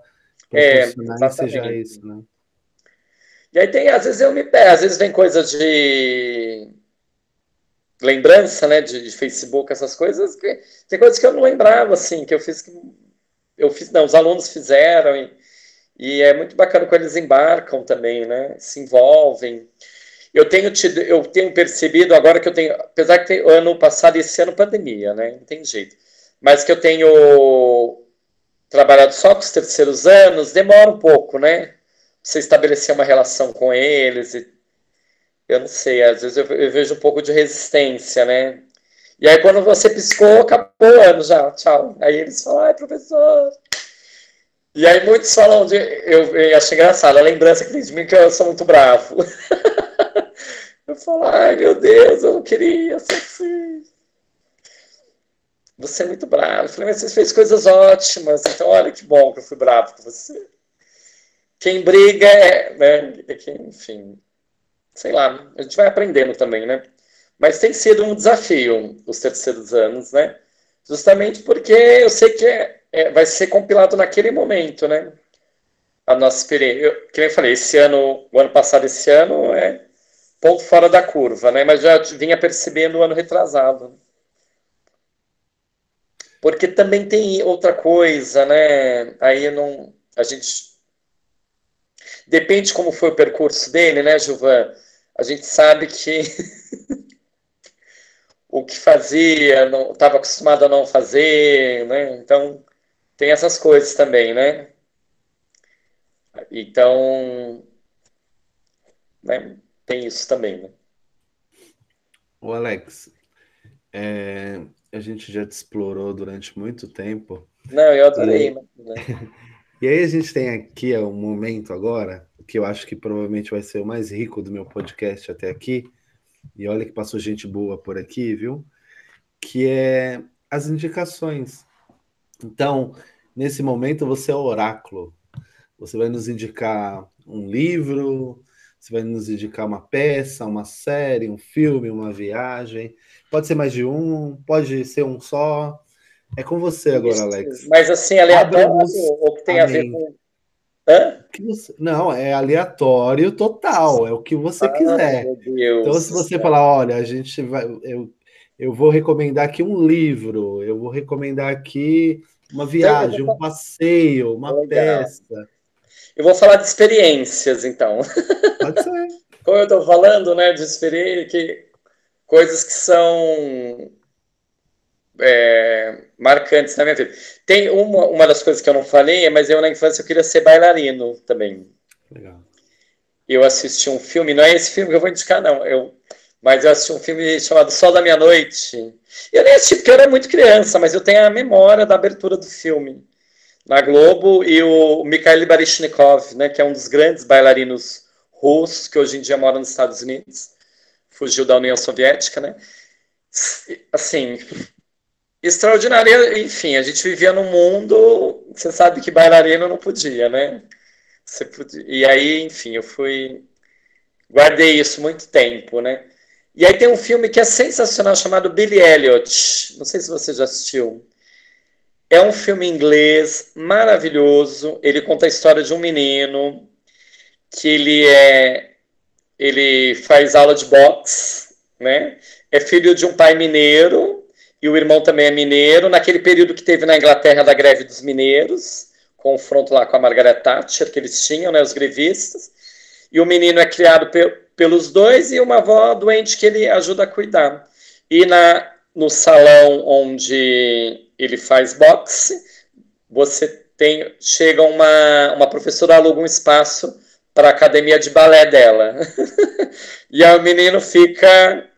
é, funcionar e seja isso, né? E aí tem, às vezes eu me pego, às vezes vem coisa de lembrança, né, de, de, Facebook, essas coisas, que, tem coisas que eu não lembrava, assim, que eu fiz que eu fiz, não, os alunos fizeram e, e é muito bacana quando eles embarcam também, né, se envolvem. Eu tenho tido, eu tenho percebido agora que eu tenho, apesar que tem, ano passado esse ano pandemia, né, não tem jeito, mas que eu tenho trabalhado só com os terceiros anos, demora um pouco, né, você estabelecer uma relação com eles e eu não sei, às vezes eu, eu, vejo um pouco de resistência, né? E aí quando você piscou, acabou o ano já, tchau. Aí eles falam, ai, professor. E aí muitos falam de. Eu, eu acho engraçado, a lembrança que tem de mim que eu sou muito bravo. eu falo, ai meu Deus, eu não queria ser assim. Você é muito bravo. Eu falei, mas você fez coisas ótimas, então olha que bom que eu fui bravo com você. Quem briga é, né, é quem, enfim, sei lá, a gente vai aprendendo também, né? Mas tem sido um desafio os terceiros anos, né? Justamente porque eu sei que é, é, vai ser compilado naquele momento, né? A nossa experiência. Eu, que nem eu falei, esse ano, o ano passado, esse ano é ponto fora da curva, né? Mas já vinha percebendo o ano retrasado. Porque também tem outra coisa, né? Aí não. A gente. Depende como foi o percurso dele, né, Gilvan? A gente sabe que o que fazia, estava acostumado a não fazer, né? Então, tem essas coisas também, né? Então, né? tem isso também, né? O Alex, é, a gente já te explorou durante muito tempo. Não, eu adorei. E, né? e aí a gente tem aqui um momento agora que eu acho que provavelmente vai ser o mais rico do meu podcast até aqui, e olha que passou gente boa por aqui, viu? Que é as indicações. Então, nesse momento, você é o oráculo. Você vai nos indicar um livro, você vai nos indicar uma peça, uma série, um filme, uma viagem. Pode ser mais de um, pode ser um só. É com você agora, Alex. Mas assim, aleatório ou que tem Amém. a ver com não, é aleatório total, é o que você ah, quiser. Então, se você falar, olha, a gente vai. Eu, eu vou recomendar aqui um livro, eu vou recomendar aqui uma viagem, um passeio, uma Legal. peça. Eu vou falar de experiências, então. Pode ser. Como eu estou falando, né, de experiência, que coisas que são é, marcantes na minha vida. Tem uma, uma das coisas que eu não falei, mas eu na infância eu queria ser bailarino também. Legal. Eu assisti um filme, não é esse filme que eu vou indicar, não. Eu, mas eu assisti um filme chamado Sol da Meia Noite. Eu nem assisti porque eu era muito criança, mas eu tenho a memória da abertura do filme na Globo e o Mikhail Baryshnikov, né, que é um dos grandes bailarinos russos que hoje em dia mora nos Estados Unidos, fugiu da União Soviética, né? Assim, extraordinária. Enfim, a gente vivia num mundo, você sabe que bailarino não podia, né? Podia, e aí, enfim, eu fui. Guardei isso muito tempo, né? E aí tem um filme que é sensacional chamado Billy Elliot. Não sei se você já assistiu. É um filme inglês maravilhoso. Ele conta a história de um menino que ele é ele faz aula de boxe, né? É filho de um pai mineiro e o irmão também é mineiro. Naquele período que teve na Inglaterra da greve dos mineiros, confronto lá com a Margaret Thatcher, que eles tinham, né, os grevistas. E o menino é criado pe pelos dois e uma avó doente que ele ajuda a cuidar. E na, no salão onde ele faz boxe, você tem chega uma, uma professora aluga um espaço para a academia de balé dela. e o menino fica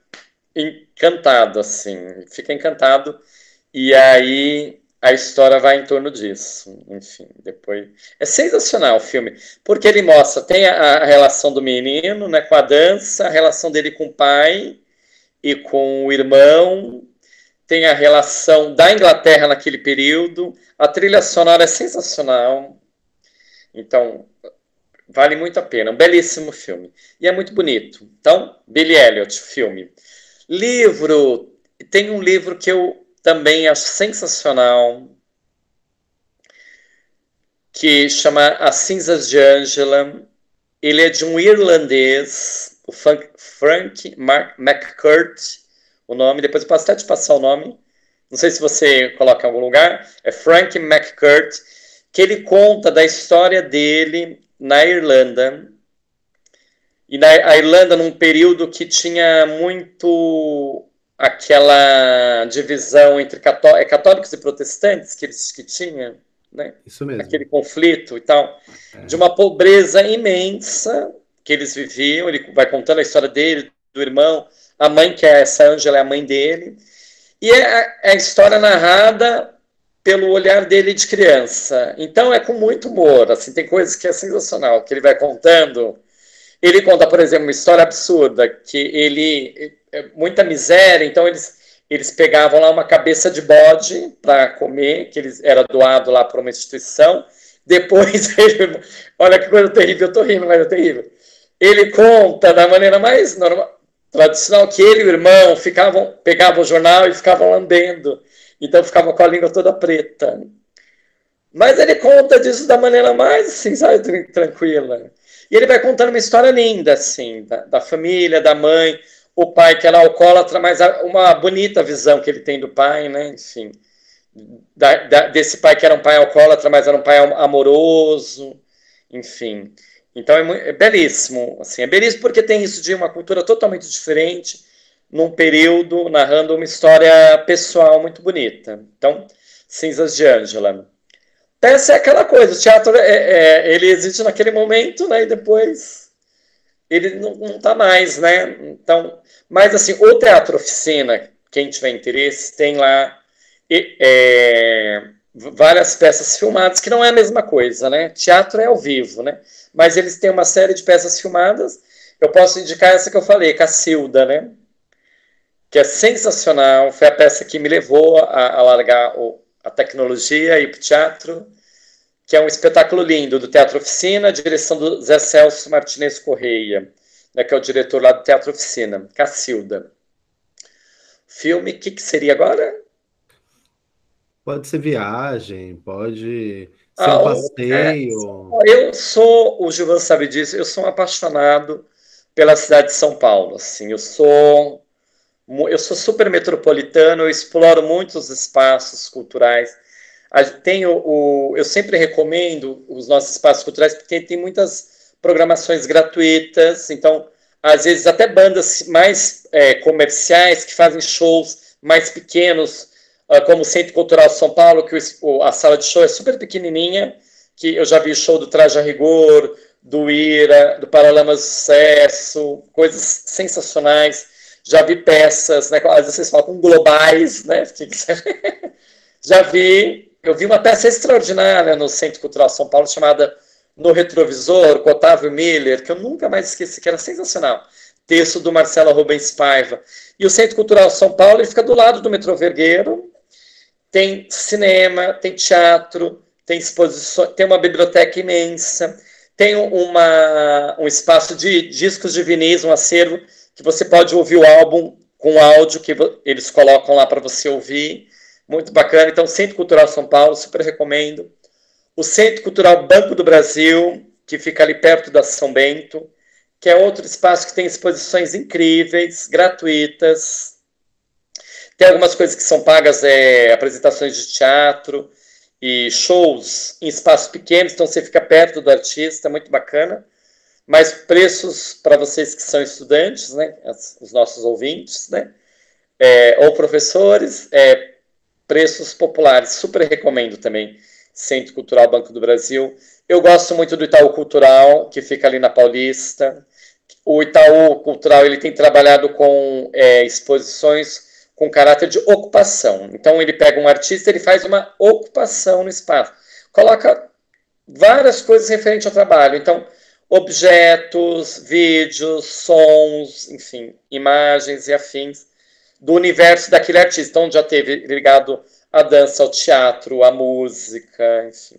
encantado, assim, fica encantado. E aí a história vai em torno disso. Enfim, depois. É sensacional o filme, porque ele mostra, tem a, a relação do menino né, com a dança, a relação dele com o pai e com o irmão, tem a relação da Inglaterra naquele período, a trilha sonora é sensacional. Então, vale muito a pena. Um belíssimo filme. E é muito bonito. Então, Billy Elliot, filme. Livro, tem um livro que eu também acho sensacional, que chama As Cinzas de Angela. Ele é de um irlandês, o Frank McCurt, o nome, depois eu posso até te passar o nome. Não sei se você coloca em algum lugar. É Frank McCurt, que ele conta da história dele na Irlanda. E na Irlanda, num período que tinha muito aquela divisão entre cató é, católicos e protestantes que eles que tinha, né? Isso mesmo. Aquele conflito e tal, é. de uma pobreza imensa que eles viviam. Ele vai contando a história dele, do irmão, a mãe que é essa Angela é a mãe dele, e é, é a história narrada pelo olhar dele de criança. Então é com muito humor, assim, tem coisas que é sensacional, que ele vai contando. Ele conta, por exemplo, uma história absurda, que ele é muita miséria, então eles eles pegavam lá uma cabeça de bode para comer, que eles era doado lá para uma instituição. Depois ele, olha que coisa terrível, eu tô rindo, mas é terrível. Ele conta da maneira mais normal, tradicional que ele e o irmão ficavam, pegavam o jornal e ficavam lambendo. Então ficava com a língua toda preta. Mas ele conta disso da maneira mais assim, sabe, tranquila. E ele vai contando uma história linda, assim, da, da família, da mãe, o pai que era alcoólatra, mas uma bonita visão que ele tem do pai, né? Enfim, da, da, desse pai que era um pai alcoólatra, mas era um pai amoroso, enfim. Então é, é, belíssimo, assim, é belíssimo porque tem isso de uma cultura totalmente diferente, num período narrando uma história pessoal muito bonita. Então, Cinzas de Ângela. Peça é aquela coisa, o teatro é, é, ele existe naquele momento, né, e depois ele não está mais, né? Então, mas assim, o teatro oficina, quem tiver interesse, tem lá é, várias peças filmadas, que não é a mesma coisa, né? Teatro é ao vivo, né? Mas eles têm uma série de peças filmadas. Eu posso indicar essa que eu falei, Cacilda, né? Que é sensacional. Foi a peça que me levou a, a largar o, a tecnologia e o teatro, que é um espetáculo lindo do Teatro Oficina, direção do Zé Celso Martinez Correia, né, que é o diretor lá do Teatro Oficina, Cacilda. Filme, o que, que seria agora? Pode ser viagem, pode ser ah, um passeio. É, eu sou, o Gilvan sabe disso, eu sou um apaixonado pela cidade de São Paulo. Assim, eu sou eu sou super metropolitano, eu exploro muitos espaços culturais. Tenho o, eu sempre recomendo os nossos espaços culturais porque tem muitas programações gratuitas. Então, às vezes até bandas mais é, comerciais que fazem shows mais pequenos uh, como o Centro Cultural São Paulo, que o, a sala de show é super pequenininha, que eu já vi show do Traje a Rigor, do Ira, do Paralama do Sucesso, coisas sensacionais. Já vi peças, né, às vezes vocês falam globais, né? já vi, eu vi uma peça extraordinária no Centro Cultural São Paulo chamada No Retrovisor, com Otávio Miller, que eu nunca mais esqueci, que era sensacional. Texto do Marcelo Rubens Paiva. E o Centro Cultural São Paulo ele fica do lado do metrô Vergueiro, tem cinema, tem teatro, tem exposições, tem uma biblioteca imensa, tem uma, um espaço de discos de vinis, um acervo, que você pode ouvir o álbum com áudio que eles colocam lá para você ouvir. Muito bacana. Então, Centro Cultural São Paulo, super recomendo. O Centro Cultural Banco do Brasil, que fica ali perto da São Bento, que é outro espaço que tem exposições incríveis, gratuitas, tem algumas coisas que são pagas, é, apresentações de teatro e shows em espaços pequenos, então você fica perto do artista, muito bacana. Mas preços para vocês que são estudantes, né, os nossos ouvintes, né, é, ou professores, é, preços populares, super recomendo também. Centro Cultural Banco do Brasil. Eu gosto muito do Itaú Cultural, que fica ali na Paulista. O Itaú Cultural ele tem trabalhado com é, exposições com caráter de ocupação. Então ele pega um artista, ele faz uma ocupação no espaço, coloca várias coisas referentes ao trabalho. Então objetos, vídeos, sons, enfim, imagens e afins do universo daquele artista. Então já teve ligado a dança, ao teatro, à música, enfim,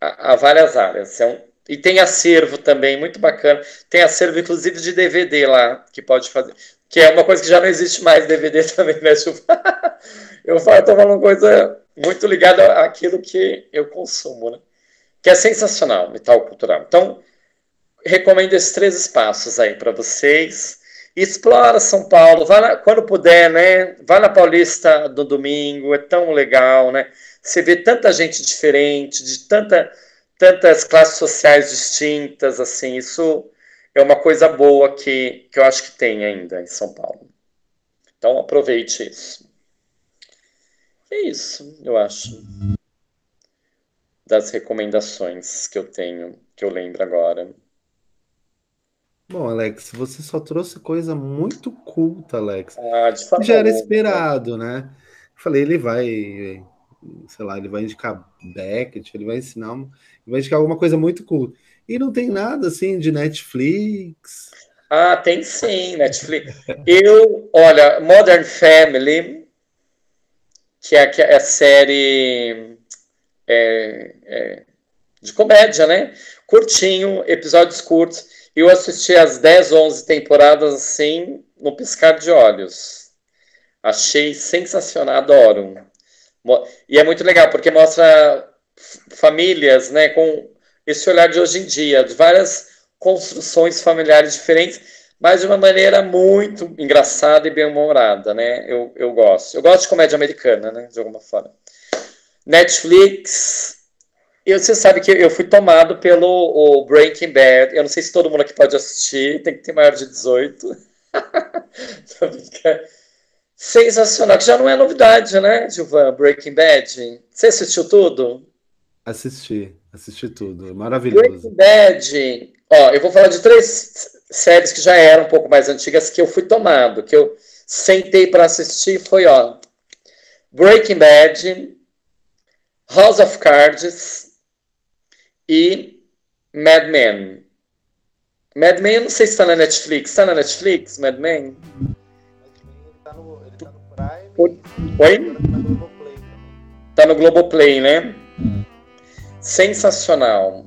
a, a várias áreas. É um, e tem acervo também, muito bacana. Tem acervo, inclusive, de DVD lá, que pode fazer. Que é uma coisa que já não existe mais DVD também, né, eu tô falando coisa muito ligada àquilo que eu consumo, né? Que é sensacional, metal cultural. Então, recomendo esses três espaços aí para vocês. explora São Paulo, na, quando puder, né? Vai na Paulista do domingo, é tão legal, né? Você vê tanta gente diferente, de tanta, tantas classes sociais distintas, assim, isso é uma coisa boa que, que eu acho que tem ainda em São Paulo. Então aproveite isso. É isso, eu acho. Das recomendações que eu tenho, que eu lembro agora. Bom, Alex, você só trouxe coisa muito culta, Alex. Ah, de fato. Já era esperado, né? Falei, ele vai, sei lá, ele vai indicar Beckett, ele vai ensinar, ele vai indicar alguma coisa muito culta. E não tem nada assim de Netflix. Ah, tem sim, Netflix. Eu, olha, Modern Family, que é, que é a série é, é, de comédia, né? Curtinho, episódios curtos. Eu assisti as 10, 11 temporadas assim, no piscar de olhos. Achei sensacional, adoro. E é muito legal, porque mostra famílias, né, com esse olhar de hoje em dia, de várias construções familiares diferentes, mas de uma maneira muito engraçada e bem-humorada, né? Eu, eu gosto. Eu gosto de comédia americana, né? De alguma forma. Netflix, eu, você sabe que eu fui tomado pelo Breaking Bad. Eu não sei se todo mundo aqui pode assistir, tem que ter maior de 18. Sensacional, que já não é novidade, né, Gilvan? Breaking Bad. Você assistiu tudo? Assisti, assisti tudo. Maravilhoso. Breaking Bad. Ó, eu vou falar de três séries que já eram um pouco mais antigas que eu fui tomado, que eu sentei para assistir. Foi, ó, Breaking Bad, House of Cards e Mad Men. Mad Men, eu não sei se está na Netflix. Está na Netflix, Mad Men? Ele tá no, ele tá no Prime. Oi? Tá no Globoplay, né? Sensacional.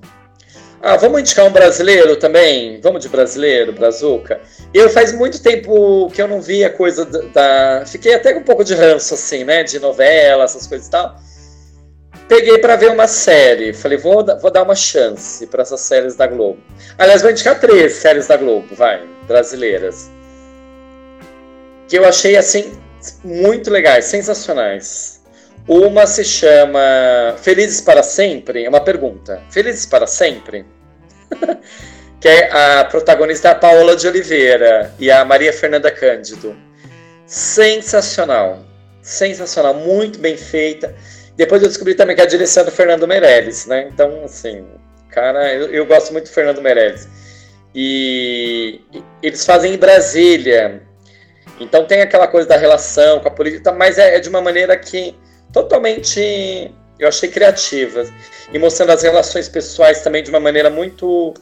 Ah, vamos indicar um brasileiro também? Vamos de brasileiro, Brazuca? Eu faz muito tempo que eu não via coisa da. Fiquei até com um pouco de ranço, assim, né? De novela, essas coisas e tal peguei para ver uma série. Falei, vou, vou dar uma chance para essas séries da Globo. Aliás, vou indicar três séries da Globo, vai, brasileiras. Que eu achei, assim, muito legais, sensacionais. Uma se chama Felizes para Sempre? É uma pergunta. Felizes para Sempre? que é a protagonista a Paola de Oliveira e a Maria Fernanda Cândido. Sensacional. Sensacional, muito bem feita. Depois eu descobri também que a direção é do Fernando Meirelles, né? Então, assim, cara, eu, eu gosto muito do Fernando Meirelles. E eles fazem em Brasília. Então tem aquela coisa da relação com a política, mas é, é de uma maneira que totalmente eu achei criativa. E mostrando as relações pessoais também de uma maneira muito,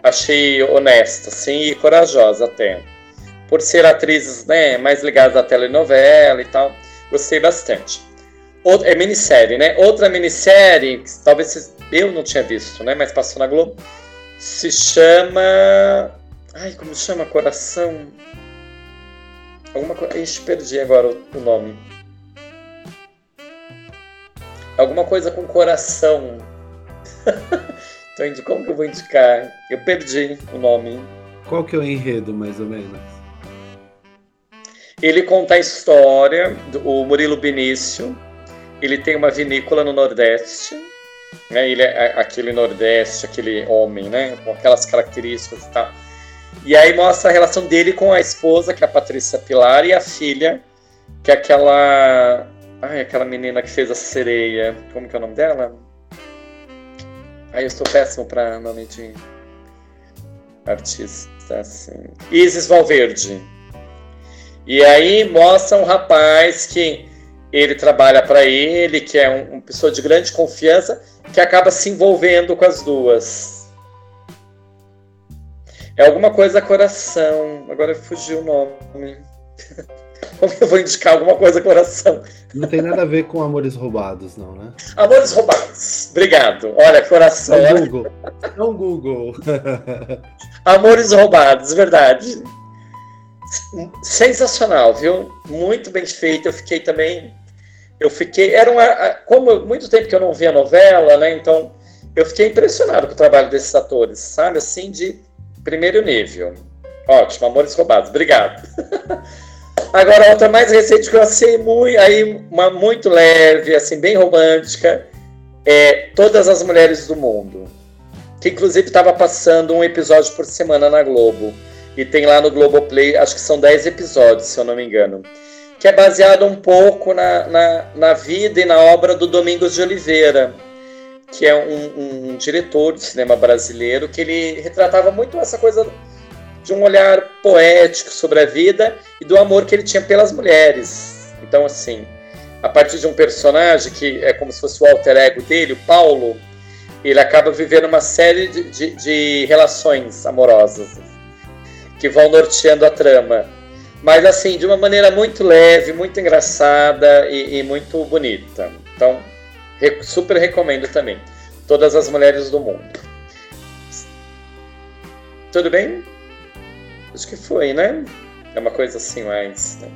achei honesta, assim, e corajosa até. Por ser atrizes né, mais ligadas à telenovela e tal, gostei bastante. Outra, é minissérie, né? Outra minissérie, que talvez eu não tinha visto, né? Mas passou na Globo. Se chama. Ai, como chama? Coração. Alguma coisa. Ixi, perdi agora o, o nome. Alguma coisa com coração. então, como que eu vou indicar? Eu perdi o nome. Qual que é o enredo, mais ou menos? Ele conta a história do Murilo Benício, ele tem uma vinícola no Nordeste, né? Ele é aquele Nordeste, aquele homem, né? Com aquelas características e tal. E aí mostra a relação dele com a esposa, que é a Patrícia Pilar, e a filha, que é aquela. Ai, aquela menina que fez a sereia. Como que é o nome dela? Ai, eu estou péssimo para nome de artista, assim. Isis Valverde. E aí mostra um rapaz que ele trabalha para ele, que é um, uma pessoa de grande confiança, que acaba se envolvendo com as duas. É alguma coisa coração. Agora fugiu o nome. Como eu vou indicar alguma coisa coração? Não tem nada a ver com Amores Roubados, não, né? Amores Roubados. Obrigado. Olha, coração. É um Google. É um Google. Amores Roubados, verdade. Sensacional, viu? Muito bem feito. Eu fiquei também eu fiquei. Era uma, como muito tempo que eu não via novela, né? Então eu fiquei impressionado com o trabalho desses atores, sabe? Assim, de primeiro nível. Ótimo, Amores Roubados, obrigado. Agora, outra mais recente que eu achei muito, aí, uma muito leve, assim, bem romântica, é Todas as Mulheres do Mundo. Que inclusive estava passando um episódio por semana na Globo. E tem lá no Globoplay, acho que são 10 episódios, se eu não me engano. Que é baseado um pouco na, na, na vida e na obra do Domingos de Oliveira, que é um, um diretor de cinema brasileiro, que ele retratava muito essa coisa de um olhar poético sobre a vida e do amor que ele tinha pelas mulheres. Então, assim, a partir de um personagem que é como se fosse o alter ego dele, o Paulo, ele acaba vivendo uma série de, de, de relações amorosas que vão norteando a trama. Mas, assim, de uma maneira muito leve, muito engraçada e, e muito bonita. Então, super recomendo também. Todas as mulheres do mundo. Tudo bem? Acho que foi, né? É uma coisa assim mais. Né?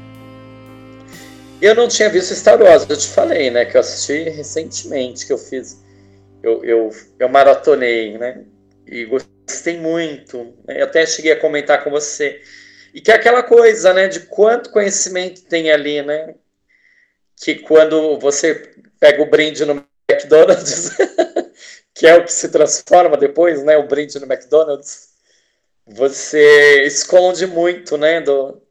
Eu não tinha visto Star Wars, eu te falei, né? Que eu assisti recentemente, que eu fiz. Eu, eu, eu maratonei, né? E gostei muito. Né? Eu até cheguei a comentar com você. E que é aquela coisa, né? De quanto conhecimento tem ali, né? Que quando você pega o brinde no McDonald's, que é o que se transforma depois, né? O brinde no McDonald's você esconde muito, né, do,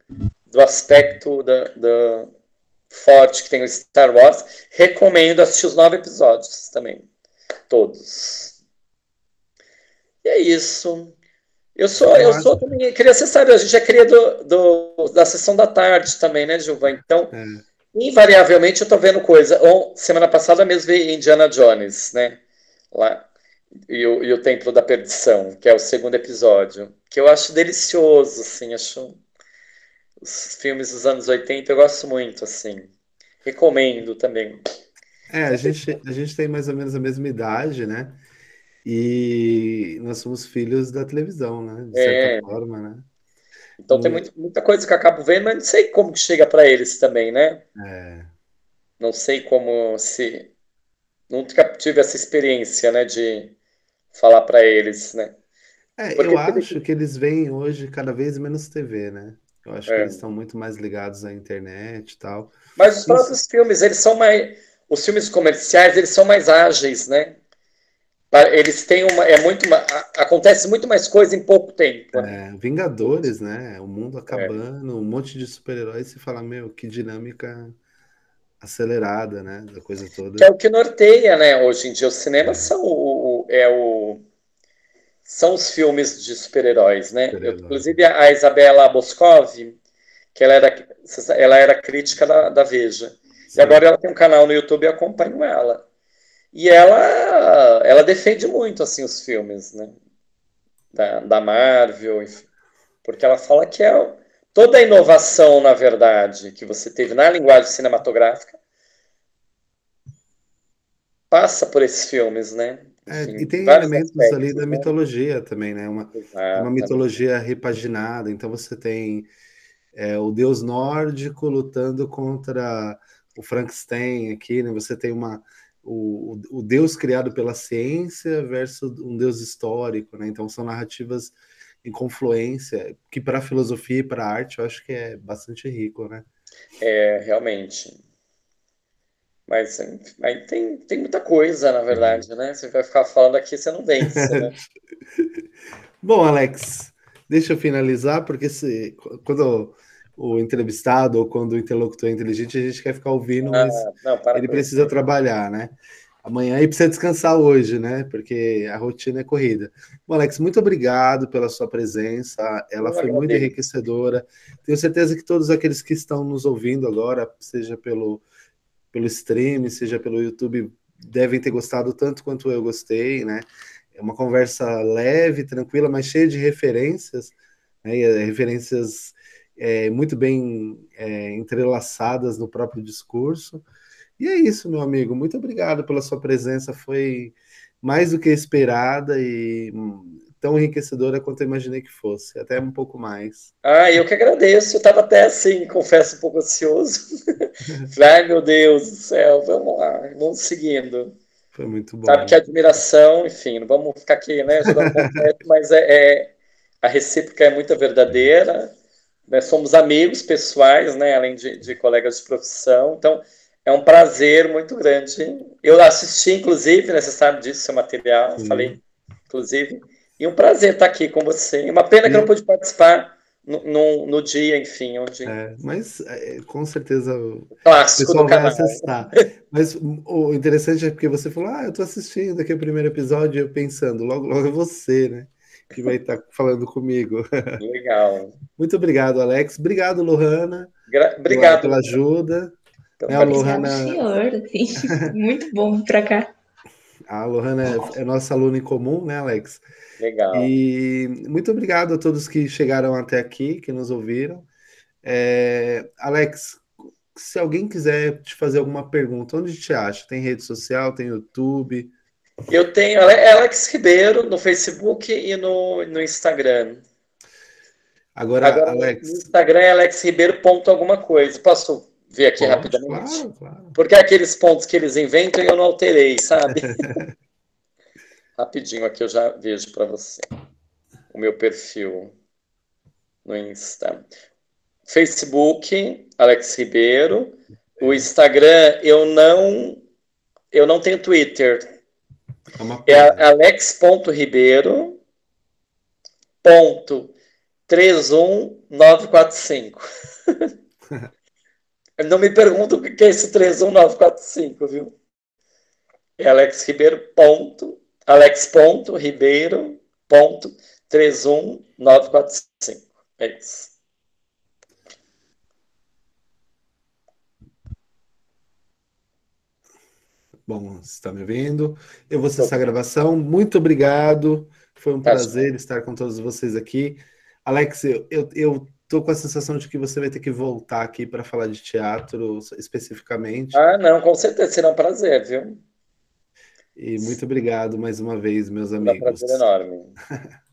do aspecto da, da forte que tem o Star Wars. Recomendo assistir os nove episódios também, todos. E é isso. Eu sou, eu sou também, queria, você sabe, a gente é cria do, do, da sessão da tarde também, né, Gilvan? Então, é. invariavelmente eu tô vendo coisa. semana passada mesmo vi Indiana Jones, né? Lá, e o, e o Templo da Perdição, que é o segundo episódio, que eu acho delicioso, assim, acho os filmes dos anos 80 eu gosto muito, assim. Recomendo também. É, a gente, a gente tem mais ou menos a mesma idade, né? E nós somos filhos da televisão, né? De certa é. forma, né? Então tem muito, muita coisa que eu acabo vendo, mas não sei como que chega para eles também, né? É. Não sei como se. Nunca tive essa experiência, né? De falar para eles, né? É, Porque eu acho que eles veem hoje cada vez menos TV, né? Eu acho é. que eles estão muito mais ligados à internet e tal. Mas os próprios Isso... filmes, eles são mais. Os filmes comerciais, eles são mais ágeis, né? Eles têm uma. É muito, acontece muito mais coisa em pouco tempo. Né? É, Vingadores, né? O mundo acabando, é. um monte de super-heróis, você fala, meu, que dinâmica acelerada, né? Da coisa toda. Que é o que norteia, né? Hoje em dia, os cinemas são o, é o são os filmes de super-heróis, né? Super inclusive a Isabela Boscov, que ela era, ela era crítica da, da Veja. Sim. E agora ela tem um canal no YouTube e acompanho ela. E ela, ela defende muito assim os filmes, né? Da, da Marvel, enfim, porque ela fala que é toda a inovação, na verdade, que você teve na linguagem cinematográfica passa por esses filmes, né? É, e tem elementos aspectos, ali da né? mitologia também, né? Uma, uma mitologia repaginada. Então você tem é, o deus nórdico lutando contra o Frankenstein aqui, né? Você tem uma o, o deus criado pela ciência versus um deus histórico, né? Então são narrativas em confluência que para a filosofia e para a arte eu acho que é bastante rico, né? É, realmente. Mas aí tem, tem muita coisa, na verdade, né? Você vai ficar falando aqui, você não vence, né? Bom, Alex, deixa eu finalizar, porque se, quando o entrevistado ou quando o interlocutor é inteligente, a gente quer ficar ouvindo, ah, mas ah, não, ele precisa isso. trabalhar, né? Amanhã e precisa descansar hoje, né? Porque a rotina é corrida. Bom, Alex, muito obrigado pela sua presença. Ela Eu foi agradeço. muito enriquecedora. Tenho certeza que todos aqueles que estão nos ouvindo agora, seja pelo pelo stream, seja pelo YouTube, devem ter gostado tanto quanto eu gostei, né? É uma conversa leve, tranquila, mas cheia de referências, né? Eh, referências é, muito bem é, entrelaçadas no próprio discurso. E é isso, meu amigo. Muito obrigado pela sua presença. Foi mais do que esperada e hum, tão enriquecedora quanto eu imaginei que fosse, até um pouco mais. Ah, eu que agradeço. Eu estava até assim, confesso, um pouco ansioso. Ai, meu Deus do céu, vamos lá, vamos seguindo. Foi muito bom. Sabe que admiração, enfim, não vamos ficar aqui, né, completo, mas é, é, a recíproca é muito verdadeira, né? somos amigos pessoais, né? além de, de colegas de profissão, então é um prazer muito grande. Eu assisti, inclusive, né, você sabe disso, seu material, falei, inclusive, e um prazer estar aqui com você. Uma pena que eu não pude participar no, no, no dia, enfim, onde. É, mas é, com certeza o Clássico pessoal vai acessar. mas o interessante é porque você falou, ah, eu estou assistindo aqui o primeiro episódio, eu pensando, logo, logo é você, né? Que vai estar falando comigo. Legal. Muito obrigado, Alex. Obrigado, Lohana. Gra obrigado pela ajuda. Então, é, a Lohana... senhor, assim, muito bom para cá. A Lohana é, é nossa aluna em comum, né, Alex? Legal. E muito obrigado a todos que chegaram até aqui, que nos ouviram. É, Alex, se alguém quiser te fazer alguma pergunta, onde te acha? Tem rede social, tem YouTube? Eu tenho Alex Ribeiro no Facebook e no, no Instagram. Agora, Agora Alex. No Instagram é Alex Ribeiro ponto alguma coisa. Posso ver aqui Pode, rapidamente? Claro, claro. Porque é aqueles pontos que eles inventam eu não alterei, sabe? Rapidinho aqui eu já vejo para você o meu perfil no Insta. Facebook, Alex Ribeiro. O Instagram, eu não eu não tenho Twitter. É, é alex.ribeiro ponto 31945. não me pergunto o que é esse 31945, viu? É Alex Ribeiro ponto alex.ribeiro.31945. É isso. Bom, você está me ouvindo? Eu vou acessar a gravação. Muito obrigado. Foi um prazer estar com todos vocês aqui. Alex, eu, eu, eu tô com a sensação de que você vai ter que voltar aqui para falar de teatro especificamente. Ah, não, com certeza será um prazer, viu? E muito obrigado mais uma vez, meus amigos. É um prazer enorme.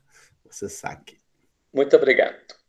Você saque. Muito obrigado.